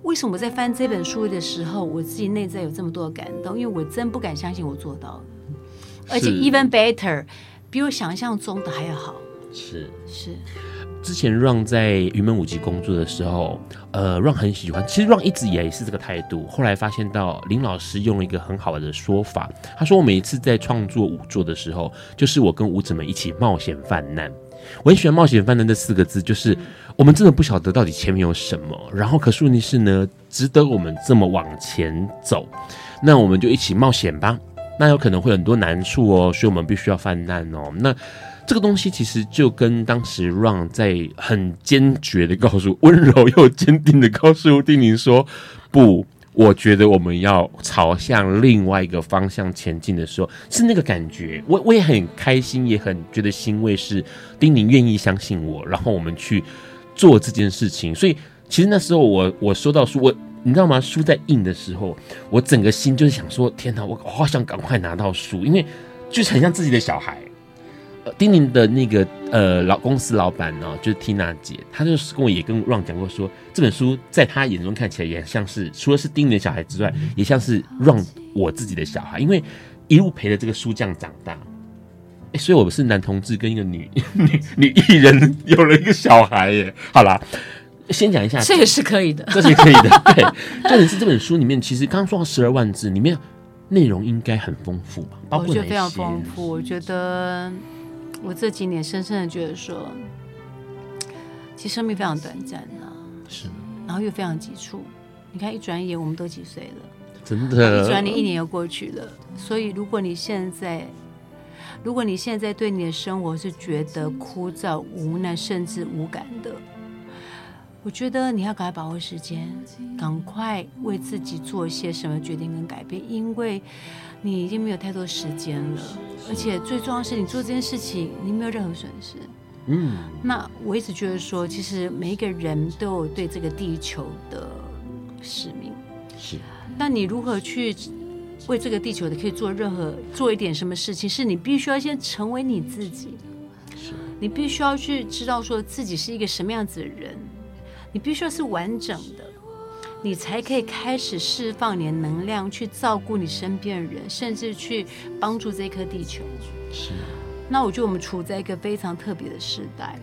为什么我在翻这本书的时候，我自己内在有这么多的感动？因为我真不敢相信我做到了，而且 even better，比我想象中的还要好。是是，之前 Ron 在云门舞集工作的时候，呃，Ron 很喜欢。其实 Ron 一直以来也是这个态度。后来发现到林老师用了一个很好的说法，他说我每一次在创作舞作的时候，就是我跟舞者们一起冒险犯难。我很喜欢“冒险犯难”这四个字，就是我们真的不晓得到底前面有什么，然后可是问题是呢，值得我们这么往前走，那我们就一起冒险吧。那有可能会很多难处哦，所以我们必须要犯难哦。那这个东西其实就跟当时 Ron 在很坚决的告诉、温柔又坚定的告诉丁宁说：“不。”我觉得我们要朝向另外一个方向前进的时候，是那个感觉。我我也很开心，也很觉得欣慰，是丁宁愿意相信我，然后我们去做这件事情。所以其实那时候我我收到书，我你知道吗？书在印的时候，我整个心就是想说：天哪，我好想赶快拿到书，因为就是很像自己的小孩。丁宁的那个呃老公司老板呢，就是缇娜姐，她就是跟我也跟 Ron 讲过说，这本书在她眼中看起来也像是除了是丁宁的小孩之外，也像是 Ron 我自己的小孩，因为一路陪着这个书匠长大。哎，所以我是男同志跟一个女 女女艺人有了一个小孩耶。好啦，先讲一下，这也是可以的，这是可以的。对，重点是这本书里面其实刚刚说到十二万字里面内容应该很丰富吧？包括我觉得非常丰富，我觉得。我这几年深深的觉得说，其实生命非常短暂啊，是，然后又非常急促。你看，一转眼我们都几岁了？真的，一转眼一年又过去了。所以，如果你现在，如果你现在对你的生活是觉得枯燥、无奈，甚至无感的，我觉得你要赶快把握时间，赶快为自己做一些什么决定跟改变，因为。你已经没有太多时间了，而且最重要的是，你做这件事情，你没有任何损失。嗯，那我一直觉得说，其实每一个人都有对这个地球的使命。是。那你如何去为这个地球的可以做任何做一点什么事情？是你必须要先成为你自己。是。你必须要去知道说自己是一个什么样子的人，你必须要是完整的。你才可以开始释放你的能量，去照顾你身边的人，甚至去帮助这颗地球。是。那我觉得我们处在一个非常特别的时代，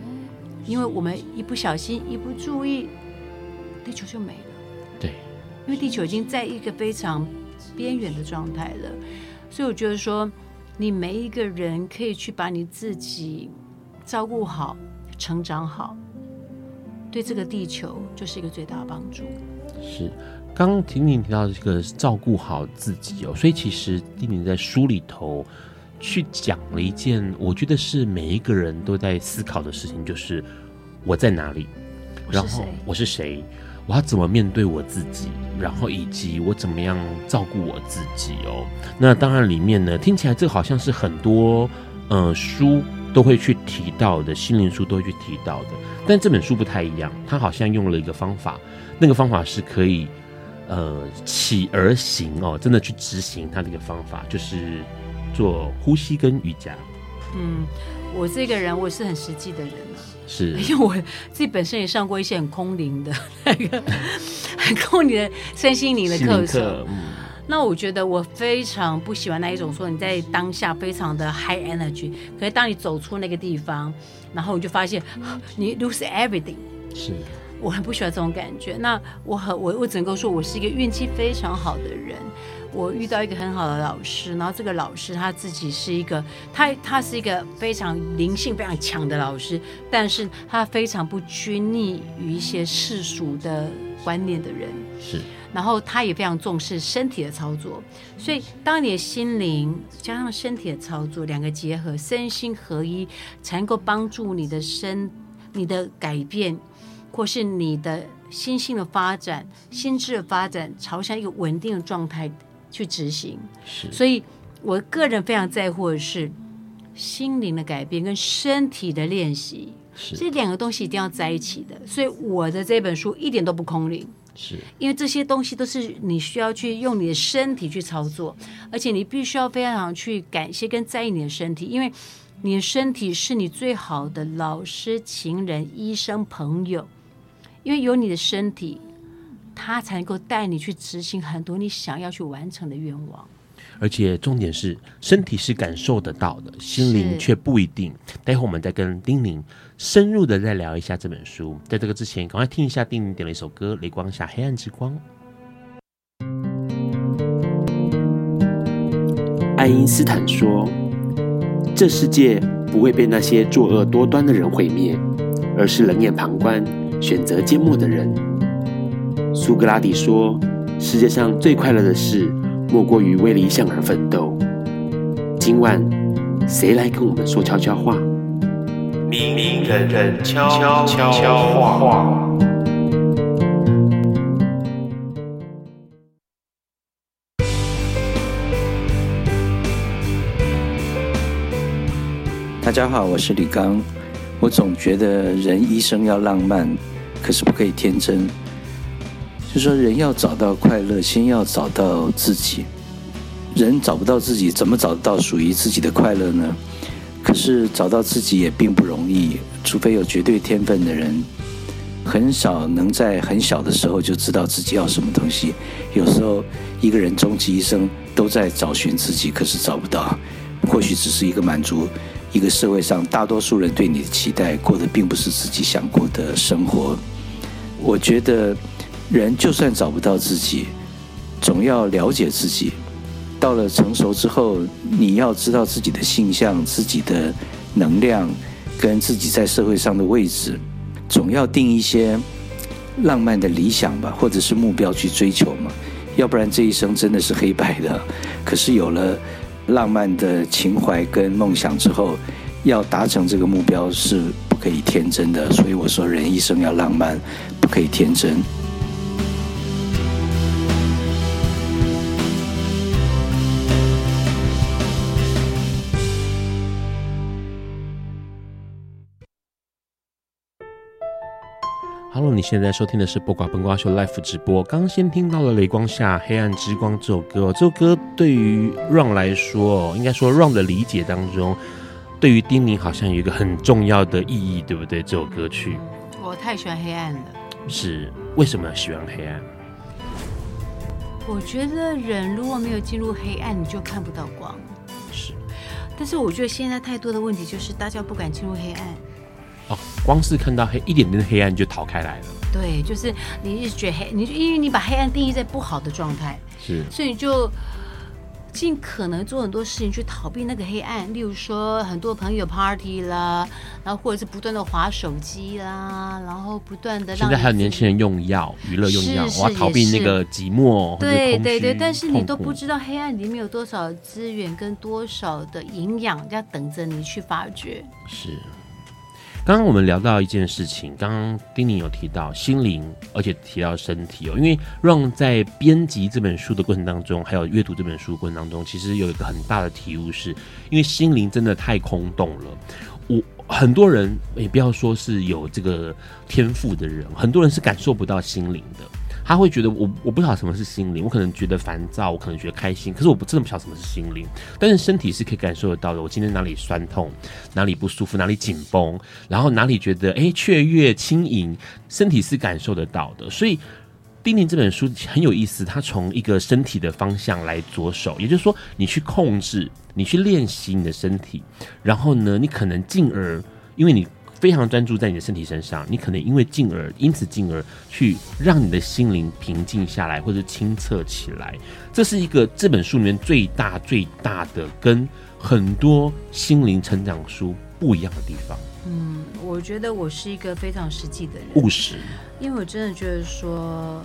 因为我们一不小心、一不注意，地球就没了。对。因为地球已经在一个非常边缘的状态了，所以我觉得说，你每一个人可以去把你自己照顾好、成长好，对这个地球就是一个最大的帮助。是，刚刚婷婷提到这个照顾好自己哦，所以其实婷婷在书里头去讲了一件，我觉得是每一个人都在思考的事情，就是我在哪里，然后我是谁，我要怎么面对我自己，然后以及我怎么样照顾我自己哦。那当然里面呢，听起来这好像是很多呃书都会去提到的，心灵书都会去提到的，但这本书不太一样，它好像用了一个方法。那个方法是可以，呃，起而行哦，真的去执行它的一个方法，就是做呼吸跟瑜伽。嗯，我这个人我是很实际的人，是，因为我自己本身也上过一些很空灵的那个，很空灵的身心灵的课程。嗯那我觉得我非常不喜欢那一种说你在当下非常的 high energy，可是当你走出那个地方，然后你就发现你 lose everything。是，我很不喜欢这种感觉。那我很我我只能够说我是一个运气非常好的人，我遇到一个很好的老师，然后这个老师他自己是一个他他是一个非常灵性非常强的老师，但是他非常不拘泥于一些世俗的观念的人。是。然后他也非常重视身体的操作，所以当你的心灵加上身体的操作两个结合，身心合一，才能够帮助你的身、你的改变，或是你的心性的发展、心智的发展，朝向一个稳定的状态去执行。是，所以我个人非常在乎的是心灵的改变跟身体的练习，是这两个东西一定要在一起的。所以我的这本书一点都不空灵。是因为这些东西都是你需要去用你的身体去操作，而且你必须要非常去感谢跟在意你的身体，因为你的身体是你最好的老师、情人、医生、朋友，因为有你的身体，它才能够带你去执行很多你想要去完成的愿望。而且重点是，身体是感受得到的，心灵却不一定。待会我们再跟丁宁深入的再聊一下这本书。在这个之前，赶快听一下丁宁点了一首歌《雷光下黑暗之光》。爱因斯坦说：“这世界不会被那些作恶多端的人毁灭，而是冷眼旁观、选择缄默的人。”苏格拉底说：“世界上最快乐的事。”莫过于为理想而奋斗。今晚，谁来跟我们说悄悄话？明明人人悄悄话。大家好，我是李刚。我总觉得人一生要浪漫，可是不可以天真。就说人要找到快乐，先要找到自己。人找不到自己，怎么找得到属于自己的快乐呢？可是找到自己也并不容易，除非有绝对天分的人，很少能在很小的时候就知道自己要什么东西。有时候一个人终其一生都在找寻自己，可是找不到。或许只是一个满足一个社会上大多数人对你的期待，过的并不是自己想过的生活。我觉得。人就算找不到自己，总要了解自己。到了成熟之后，你要知道自己的性向、自己的能量，跟自己在社会上的位置，总要定一些浪漫的理想吧，或者是目标去追求嘛。要不然这一生真的是黑白的。可是有了浪漫的情怀跟梦想之后，要达成这个目标是不可以天真的。所以我说，人一生要浪漫，不可以天真。你现在收听的是《播瓜崩瓜秀》Live 直播。刚先听到了《雷光下黑暗之光》这首歌，这首歌对于 Ron 来说，应该说 Ron 的理解当中，对于丁宁好像有一个很重要的意义，对不对？这首歌曲，我太喜欢黑暗了。是为什么喜欢黑暗？我觉得人如果没有进入黑暗，你就看不到光。是，但是我觉得现在太多的问题就是大家不敢进入黑暗。哦，光是看到黑一点点的黑暗就逃开来了。对，就是你一直觉得黑，你就因为你把黑暗定义在不好的状态，是，所以你就尽可能做很多事情去逃避那个黑暗。例如说，很多朋友 party 啦，然后或者是不断的划手机啦，然后不断的让。现在还有年轻人用药，娱乐用药，我要逃避那个寂寞。对对对，但是你都不知道黑暗里面有多少资源跟多少的营养要等着你去发掘。是。刚刚我们聊到一件事情，刚刚丁宁有提到心灵，而且提到身体哦，因为让在编辑这本书的过程当中，还有阅读这本书的过程当中，其实有一个很大的体悟，是因为心灵真的太空洞了。我很多人也不要说是有这个天赋的人，很多人是感受不到心灵的。他会觉得我我不晓得什么是心灵，我可能觉得烦躁，我可能觉得开心，可是我不真的不晓得什么是心灵。但是身体是可以感受得到的，我今天哪里酸痛，哪里不舒服，哪里紧绷，然后哪里觉得哎雀跃轻盈，身体是感受得到的。所以丁宁这本书很有意思，它从一个身体的方向来着手，也就是说，你去控制，你去练习你的身体，然后呢，你可能进而，因为你非常专注在你的身体身上，你可能因为进而，因此进而去让你的心灵平静下来，或者清澈起来。这是一个这本书里面最大最大的跟很多心灵成长书不一样的地方。嗯，我觉得我是一个非常实际的人，务实。因为我真的觉得说，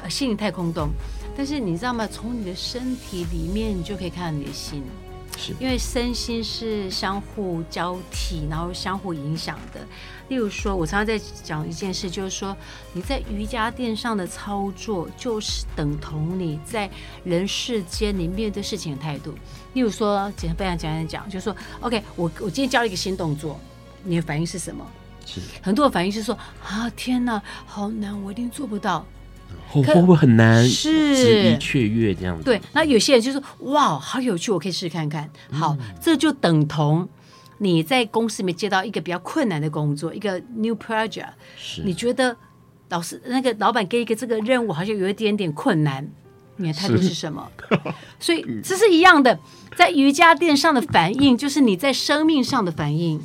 呃，心里太空洞。但是你知道吗？从你的身体里面，你就可以看到你的心。是，因为身心是相互交替，然后相互影响的。例如说，我常常在讲一件事，就是说你在瑜伽垫上的操作，就是等同你在人世间你面对事情的态度。例如说，简单非常简单讲，就是说，OK，我我今天教了一个新动作。你的反应是什么？是很多的反应是说啊，天哪，好难，我一定做不到。会会不会很难？是雀跃这样子。对，那有些人就说哇，好有趣，我可以试试看看。好，嗯、这就等同你在公司里面接到一个比较困难的工作，一个 new project。是，你觉得老师那个老板给一个这个任务，好像有一点点困难，你的态度是什么？所以这是一样的，在瑜伽垫上的反应，就是你在生命上的反应。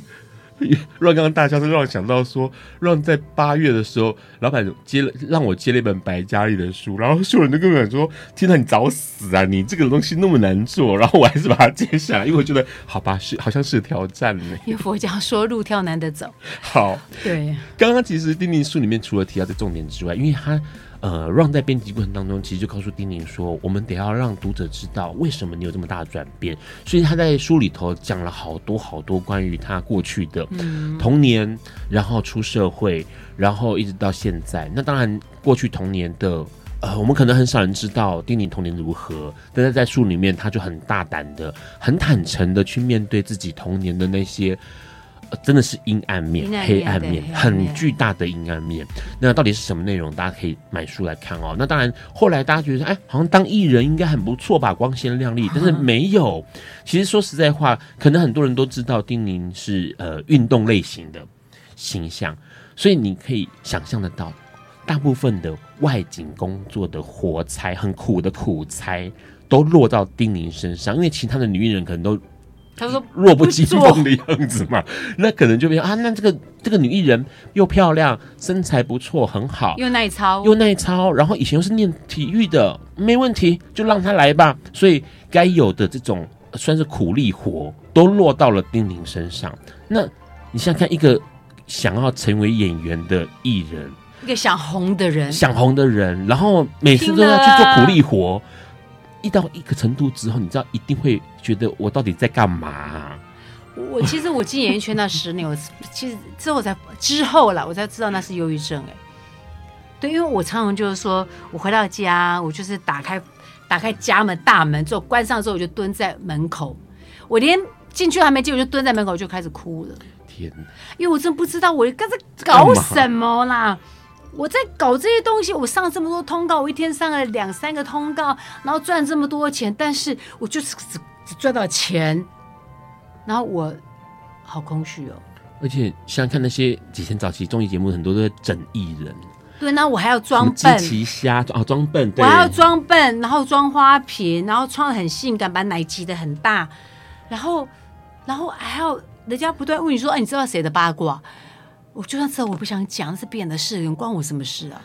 让刚刚大家都让我想到说，让在八月的时候，老板接了让我接了一本白嘉莉的书，然后所有人都跟我讲说：“天哪，你找死啊！你这个东西那么难做。”然后我还是把它接下来，因为我觉得好吧，是好像是挑战呢。因为佛教说路跳难得走。好，对。刚刚其实丁丁书里面除了提到的重点之外，因为他。呃，Run 在编辑过程当中，其实就告诉丁宁说，我们得要让读者知道为什么你有这么大的转变。所以他在书里头讲了好多好多关于他过去的童年，然后出社会，然后一直到现在。那当然，过去童年的呃，我们可能很少人知道丁宁童年如何，但是在书里面，他就很大胆的、很坦诚的去面对自己童年的那些。真的是阴暗面、暗面黑暗面，很巨大的阴暗面。那到底是什么内容？大家可以买书来看哦。那当然，后来大家觉得，哎，好像当艺人应该很不错吧，光鲜亮丽。但是没有。其实说实在话，可能很多人都知道丁宁是呃运动类型的形象，所以你可以想象得到，大部分的外景工作的活差、很苦的苦差，都落到丁宁身上，因为其他的女艺人可能都。他说：“弱不禁风的样子嘛，那可能就变啊，那这个这个女艺人又漂亮，身材不错，很好，又耐操，又耐操，然后以前又是练体育的，没问题，就让她来吧。所以该有的这种算是苦力活，都落到了丁宁身上。那你想想看，一个想要成为演员的艺人，一个想红的人，想红的人，然后每次都要去做苦力活。”一到一个程度之后，你知道一定会觉得我到底在干嘛啊？我其实我进演艺圈那十年，我其实之后才之后了，我才知道那是忧郁症。哎，对，因为我常常就是说我回到家，我就是打开打开家门大门之后关上之后，我就蹲在门口，我连进去还没进，我就蹲在门口就开始哭了。天哪！因为我真不知道我刚才搞什么啦。我在搞这些东西，我上了这么多通告，我一天上了两三个通告，然后赚这么多钱，但是我就是只只赚到钱，然后我好空虚哦。而且想想看那些以前早期综艺节目，很多都在整艺人。对，那我还要装笨，奇虾啊，装笨，我还要装笨，然后装花瓶，然后穿的很性感，把奶挤的很大，然后然后还要人家不断问你说，哎，你知道谁的八卦？我就算知道，我不想讲，是别人的事，关我什么事啊？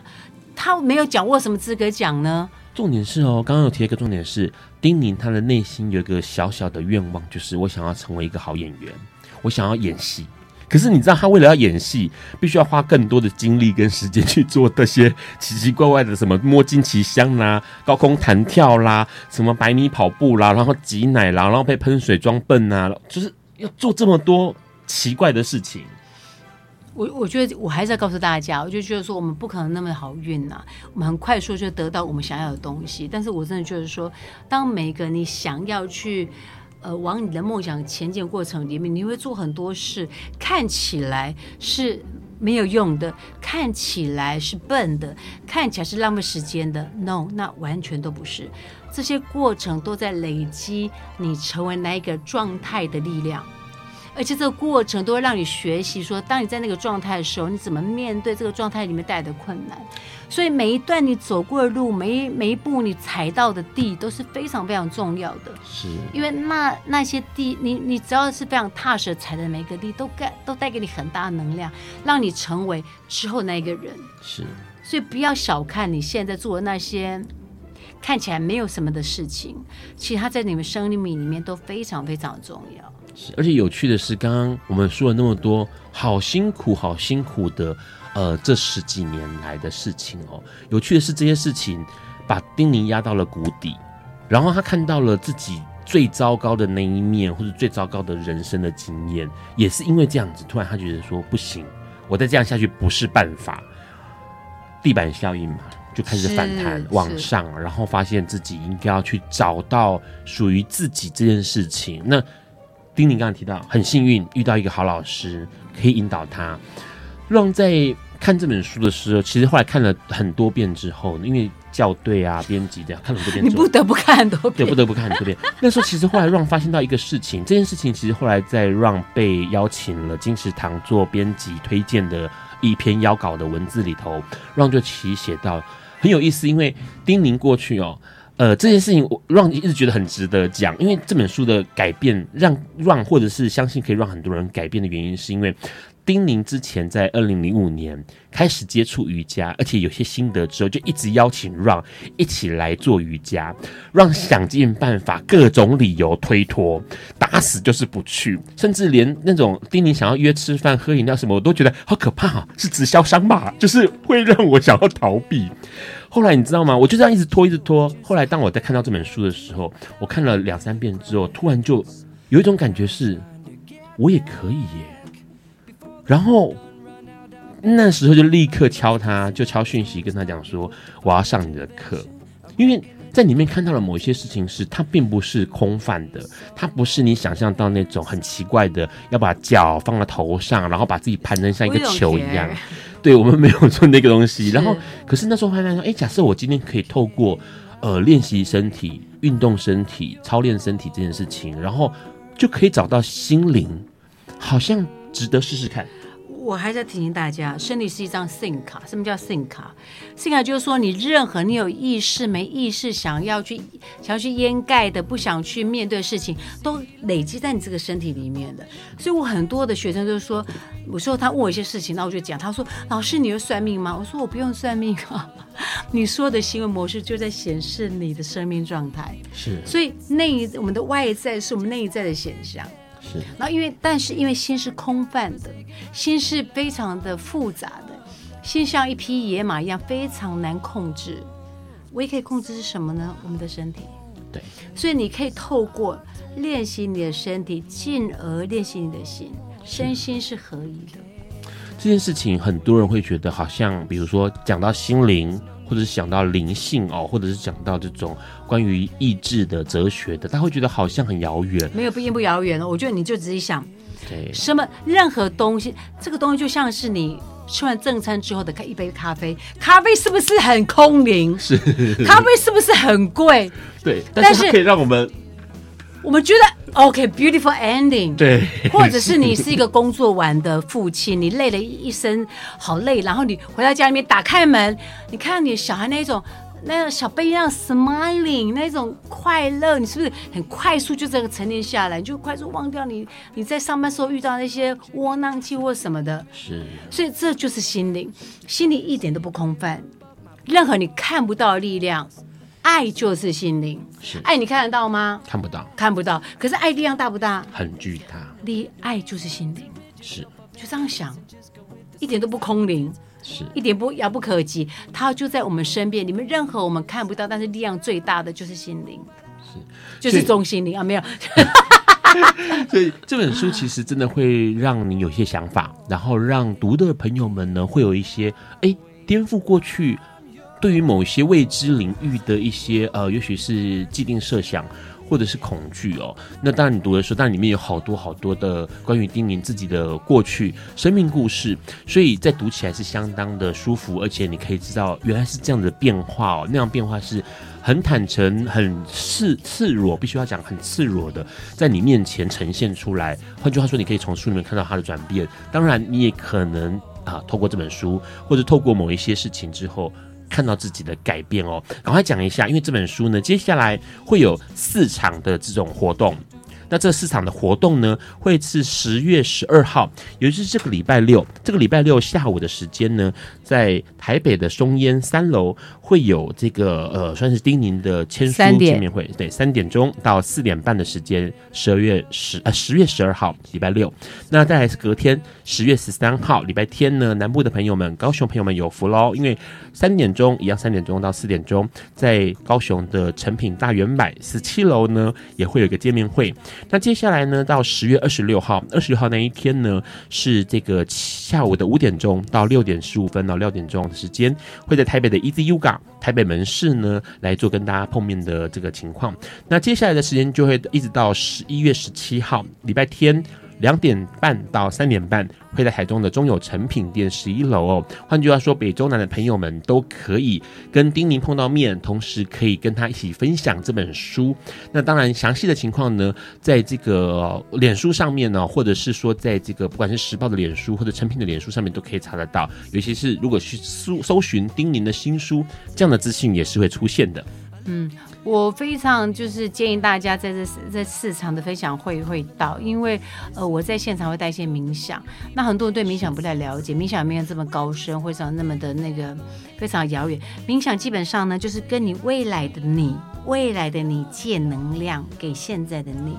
他没有讲，我有什么资格讲呢？重点是哦，刚刚有提一个重点是，丁宁他的内心有一个小小的愿望，就是我想要成为一个好演员，我想要演戏。可是你知道，他为了要演戏，必须要花更多的精力跟时间去做这些奇奇怪怪的什么摸金奇箱啦、高空弹跳啦、什么百米跑步啦，然后挤奶啦，然后被喷水装笨啊，就是要做这么多奇怪的事情。我我觉得我还是要告诉大家，我就觉得说我们不可能那么好运呐、啊，我们很快速就得到我们想要的东西。但是我真的觉得说，当每个你想要去呃往你的梦想前进过程里面，你会做很多事，看起来是没有用的，看起来是笨的，看起来是浪费时间的。No，那完全都不是，这些过程都在累积你成为那一个状态的力量。而且这个过程都会让你学习说，当你在那个状态的时候，你怎么面对这个状态里面带来的困难。所以每一段你走过的路，每一每一步你踩到的地都是非常非常重要的。是，因为那那些地，你你只要是非常踏实踩的每一个地，都带都带给你很大的能量，让你成为之后那一个人。是，所以不要小看你现在做的那些看起来没有什么的事情，其实它在你们生命里面都非常非常重要。是，而且有趣的是，刚刚我们说了那么多，好辛苦，好辛苦的。呃，这十几年来的事情哦，有趣的是这些事情把丁宁压到了谷底，然后他看到了自己最糟糕的那一面，或者最糟糕的人生的经验，也是因为这样子，突然他觉得说不行，我再这样下去不是办法，地板效应嘛，就开始反弹往上，然后发现自己应该要去找到属于自己这件事情。那丁宁刚刚提到，很幸运遇到一个好老师，可以引导他，让在。看这本书的时候，其实后来看了很多遍之后，因为校对啊、编辑这样看了很多遍，你不得不看很多遍，对，不得不看很多遍。那时候其实后来让发现到一个事情，这件事情其实后来在让被邀请了金石堂做编辑推荐的一篇邀稿的文字里头，让就其实写到很有意思，因为丁宁过去哦，呃，这件事情我让一直觉得很值得讲，因为这本书的改变让让或者是相信可以让很多人改变的原因，是因为。丁宁之前在二零零五年开始接触瑜伽，而且有些心得之后，就一直邀请让一起来做瑜伽。让想尽办法，各种理由推脱，打死就是不去，甚至连那种丁宁想要约吃饭、喝饮料什么，我都觉得好可怕啊！是直销商吧？就是会让我想要逃避。后来你知道吗？我就这样一直拖，一直拖。后来当我在看到这本书的时候，我看了两三遍之后，突然就有一种感觉是，我也可以耶。然后那时候就立刻敲他，就敲讯息跟他讲说，我要上你的课，因为在里面看到了某一些事情是它并不是空泛的，它不是你想象到那种很奇怪的要把脚放在头上，然后把自己盘成像一个球一样。对，我们没有做那个东西。然后可是那时候发现说，哎，假设我今天可以透过呃练习身体、运动身体、操练身体这件事情，然后就可以找到心灵，好像。值得试试看。我还在提醒大家，身体是一张 SIM 卡。什么叫 SIM 卡？SIM 卡就是说，你任何你有意识没意识想要去想要去掩盖的、不想去面对的事情，都累积在你这个身体里面的。所以我很多的学生都说，有时候他问我一些事情，那我就讲，他说：“老师，你有算命吗？”我说：“我不用算命啊，你说的行为模式就在显示你的生命状态。”是，所以内我们的外在是我们内在的显象。是，然后因为，但是因为心是空泛的，心是非常的复杂的，心像一匹野马一样非常难控制。唯一可以控制是什么呢？我们的身体。对，所以你可以透过练习你的身体，进而练习你的心，身心是合一的。这件事情很多人会觉得好像，比如说讲到心灵。或者是想到灵性哦，或者是讲到这种关于意志的哲学的，他会觉得好像很遥远。没有，不并不遥远哦。我觉得你就仔细想，对，什么任何东西，这个东西就像是你吃完正餐之后的一杯咖啡，咖啡是不是很空灵？是，咖啡是不是很贵？对，但是可以让我们。我们觉得 OK，beautiful ending。对，或者是你是一个工作完的父亲，你累了一身，好累，然后你回到家里面打开门，你看到你小孩那种那种小 baby 那样 smiling 那种快乐，你是不是很快速就这个沉淀下来，你就快速忘掉你你在上班时候遇到那些窝囊气或什么的？是，所以这就是心灵，心灵一点都不空泛，任何你看不到的力量。爱就是心灵，是爱，你看得到吗？看不到，看不到。可是爱力量大不大？很巨大。力爱就是心灵，是就这样想，一点都不空灵，是一点不遥不可及。它就在我们身边。你们任何我们看不到，但是力量最大的就是心灵，是就是中心灵啊，没有。所以这本书其实真的会让你有些想法，然后让读的朋友们呢会有一些哎颠覆过去。对于某些未知领域的一些呃，也许是既定设想或者是恐惧哦。那当然，你读的时候，当然里面有好多好多的关于丁宁自己的过去生命故事，所以在读起来是相当的舒服，而且你可以知道原来是这样的变化哦，那样变化是很坦诚、很赤赤裸，必须要讲很赤裸的，在你面前呈现出来。换句话说，你可以从书里面看到他的转变。当然，你也可能啊，透过这本书，或者透过某一些事情之后，看到自己的改变哦。赶快讲一下，因为这本书呢，接下来会有四场的这种活动。那这四场的活动呢，会是十月十二号，也就是这个礼拜六，这个礼拜六下午的时间呢，在台北的松烟三楼会有这个呃，算是丁宁的签书见面会，对，三点钟到四点半的时间，十二月十呃十月十二号礼拜六，那再来是隔天十月十三号礼拜天呢，南部的朋友们、高雄朋友们有福喽，因为三点钟一样，三点钟到四点钟，在高雄的成品大圆百十七楼呢，也会有一个见面会。那接下来呢，到十月二十六号，二十六号那一天呢，是这个下午的五点钟到六点十五分到六点钟的时间，会在台北的 EZUGA 台北门市呢来做跟大家碰面的这个情况。那接下来的时间就会一直到十一月十七号礼拜天。两点半到三点半会在台中的中友成品店十一楼哦。换句话说，北中南的朋友们都可以跟丁宁碰到面，同时可以跟他一起分享这本书。那当然，详细的情况呢，在这个脸书上面呢，或者是说在这个不管是时报的脸书或者成品的脸书上面都可以查得到。尤其是如果去搜搜寻丁宁的新书，这样的资讯也是会出现的。嗯。我非常就是建议大家在这这市场的分享会会到，因为呃我在现场会带一些冥想，那很多人对冥想不太了解，冥想没有这么高深，或者那么的那个非常遥远。冥想基本上呢，就是跟你未来的你，未来的你借能量给现在的你。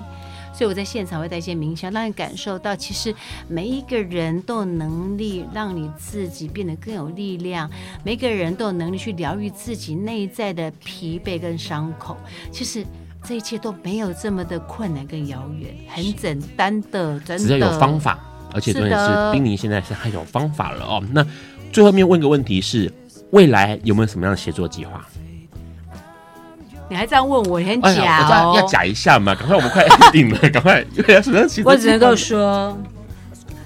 所以我在现场会带一些冥想，让你感受到，其实每一个人都有能力让你自己变得更有力量，每一个人都有能力去疗愈自己内在的疲惫跟伤口。其实这一切都没有这么的困难跟遥远，很简单的，真的。只要有方法，而且重点是丁宁现在是很有方法了哦。那最后面问个问题是，未来有没有什么样的写作计划？你还这样问我，你很假哦！哎、要假一下嘛，赶快，我们快 定了，赶快。我只能够说，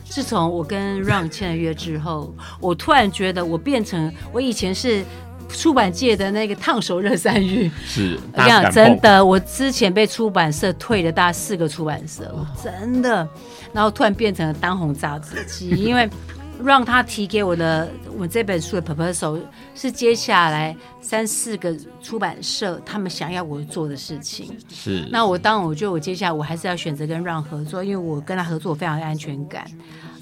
自从我跟 Ron 签了约之后，我突然觉得我变成我以前是出版界的那个烫手热山芋。是，我讲真的，我之前被出版社退了大概四个出版社，真的，然后突然变成了当红炸子鸡，因为。让他提给我的我这本书的 proposal 是接下来三四个出版社他们想要我做的事情。是。那我当然我觉得我接下来我还是要选择跟 Ron 合作，因为我跟他合作我非常有安全感。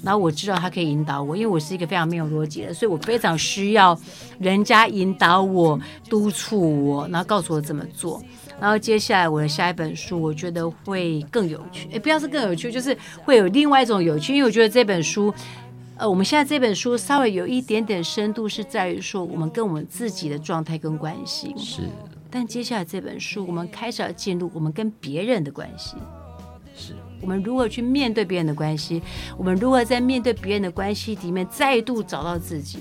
然后我知道他可以引导我，因为我是一个非常没有逻辑的，所以我非常需要人家引导我、督促我，然后告诉我怎么做。然后接下来我的下一本书，我觉得会更有趣。哎，不要是更有趣，就是会有另外一种有趣，因为我觉得这本书。呃，我们现在这本书稍微有一点点深度，是在于说我们跟我们自己的状态跟关系。是。但接下来这本书，我们开始要进入我们跟别人的关系。是。我们如何去面对别人的关系？我们如何在面对别人的关系里面再度找到自己？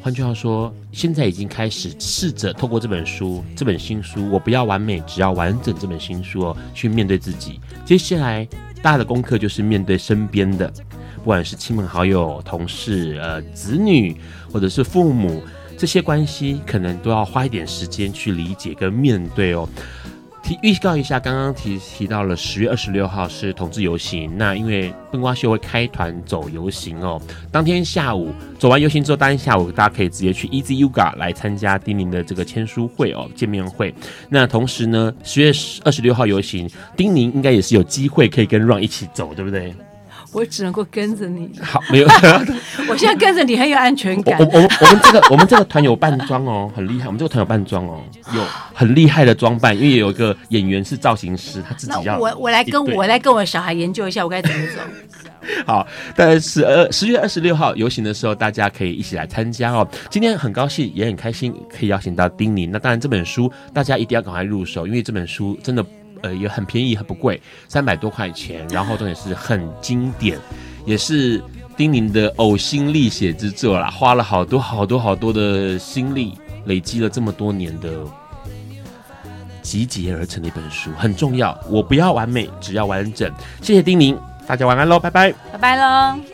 换句话说，现在已经开始试着透过这本书，这本新书，我不要完美，只要完整。这本新书哦，去面对自己。接下来大家的功课就是面对身边的。不管是亲朋好友、同事、呃子女，或者是父母，这些关系可能都要花一点时间去理解跟面对哦。提预告一下，刚刚提提到了十月二十六号是同志游行，那因为笨瓜秀会开团走游行哦。当天下午走完游行之后，当天下午大家可以直接去 Easy Yoga 来参加丁宁的这个签书会哦，见面会。那同时呢，十月二十六号游行，丁宁应该也是有机会可以跟 Ron 一起走，对不对？我只能够跟着你。好，没有。我现在跟着你很有安全感。我我我，我们这个 我们这个团有扮装哦，很厉害。我们这个团有扮装哦，有很厉害的装扮，因为有一个演员是造型师，他自己要。我我来跟我来跟我小孩研究一下，我该怎么走。好，但是呃十月二十六号游行的时候，大家可以一起来参加哦。今天很高兴，也很开心，可以邀请到丁宁。那当然，这本书大家一定要赶快入手，因为这本书真的。呃，也很便宜，很不贵，三百多块钱。然后重点是很经典，也是丁宁的呕心沥血之作啦，花了好多好多好多的心力，累积了这么多年的集结而成的一本书，很重要。我不要完美，只要完整。谢谢丁宁，大家晚安喽，拜拜，拜拜喽。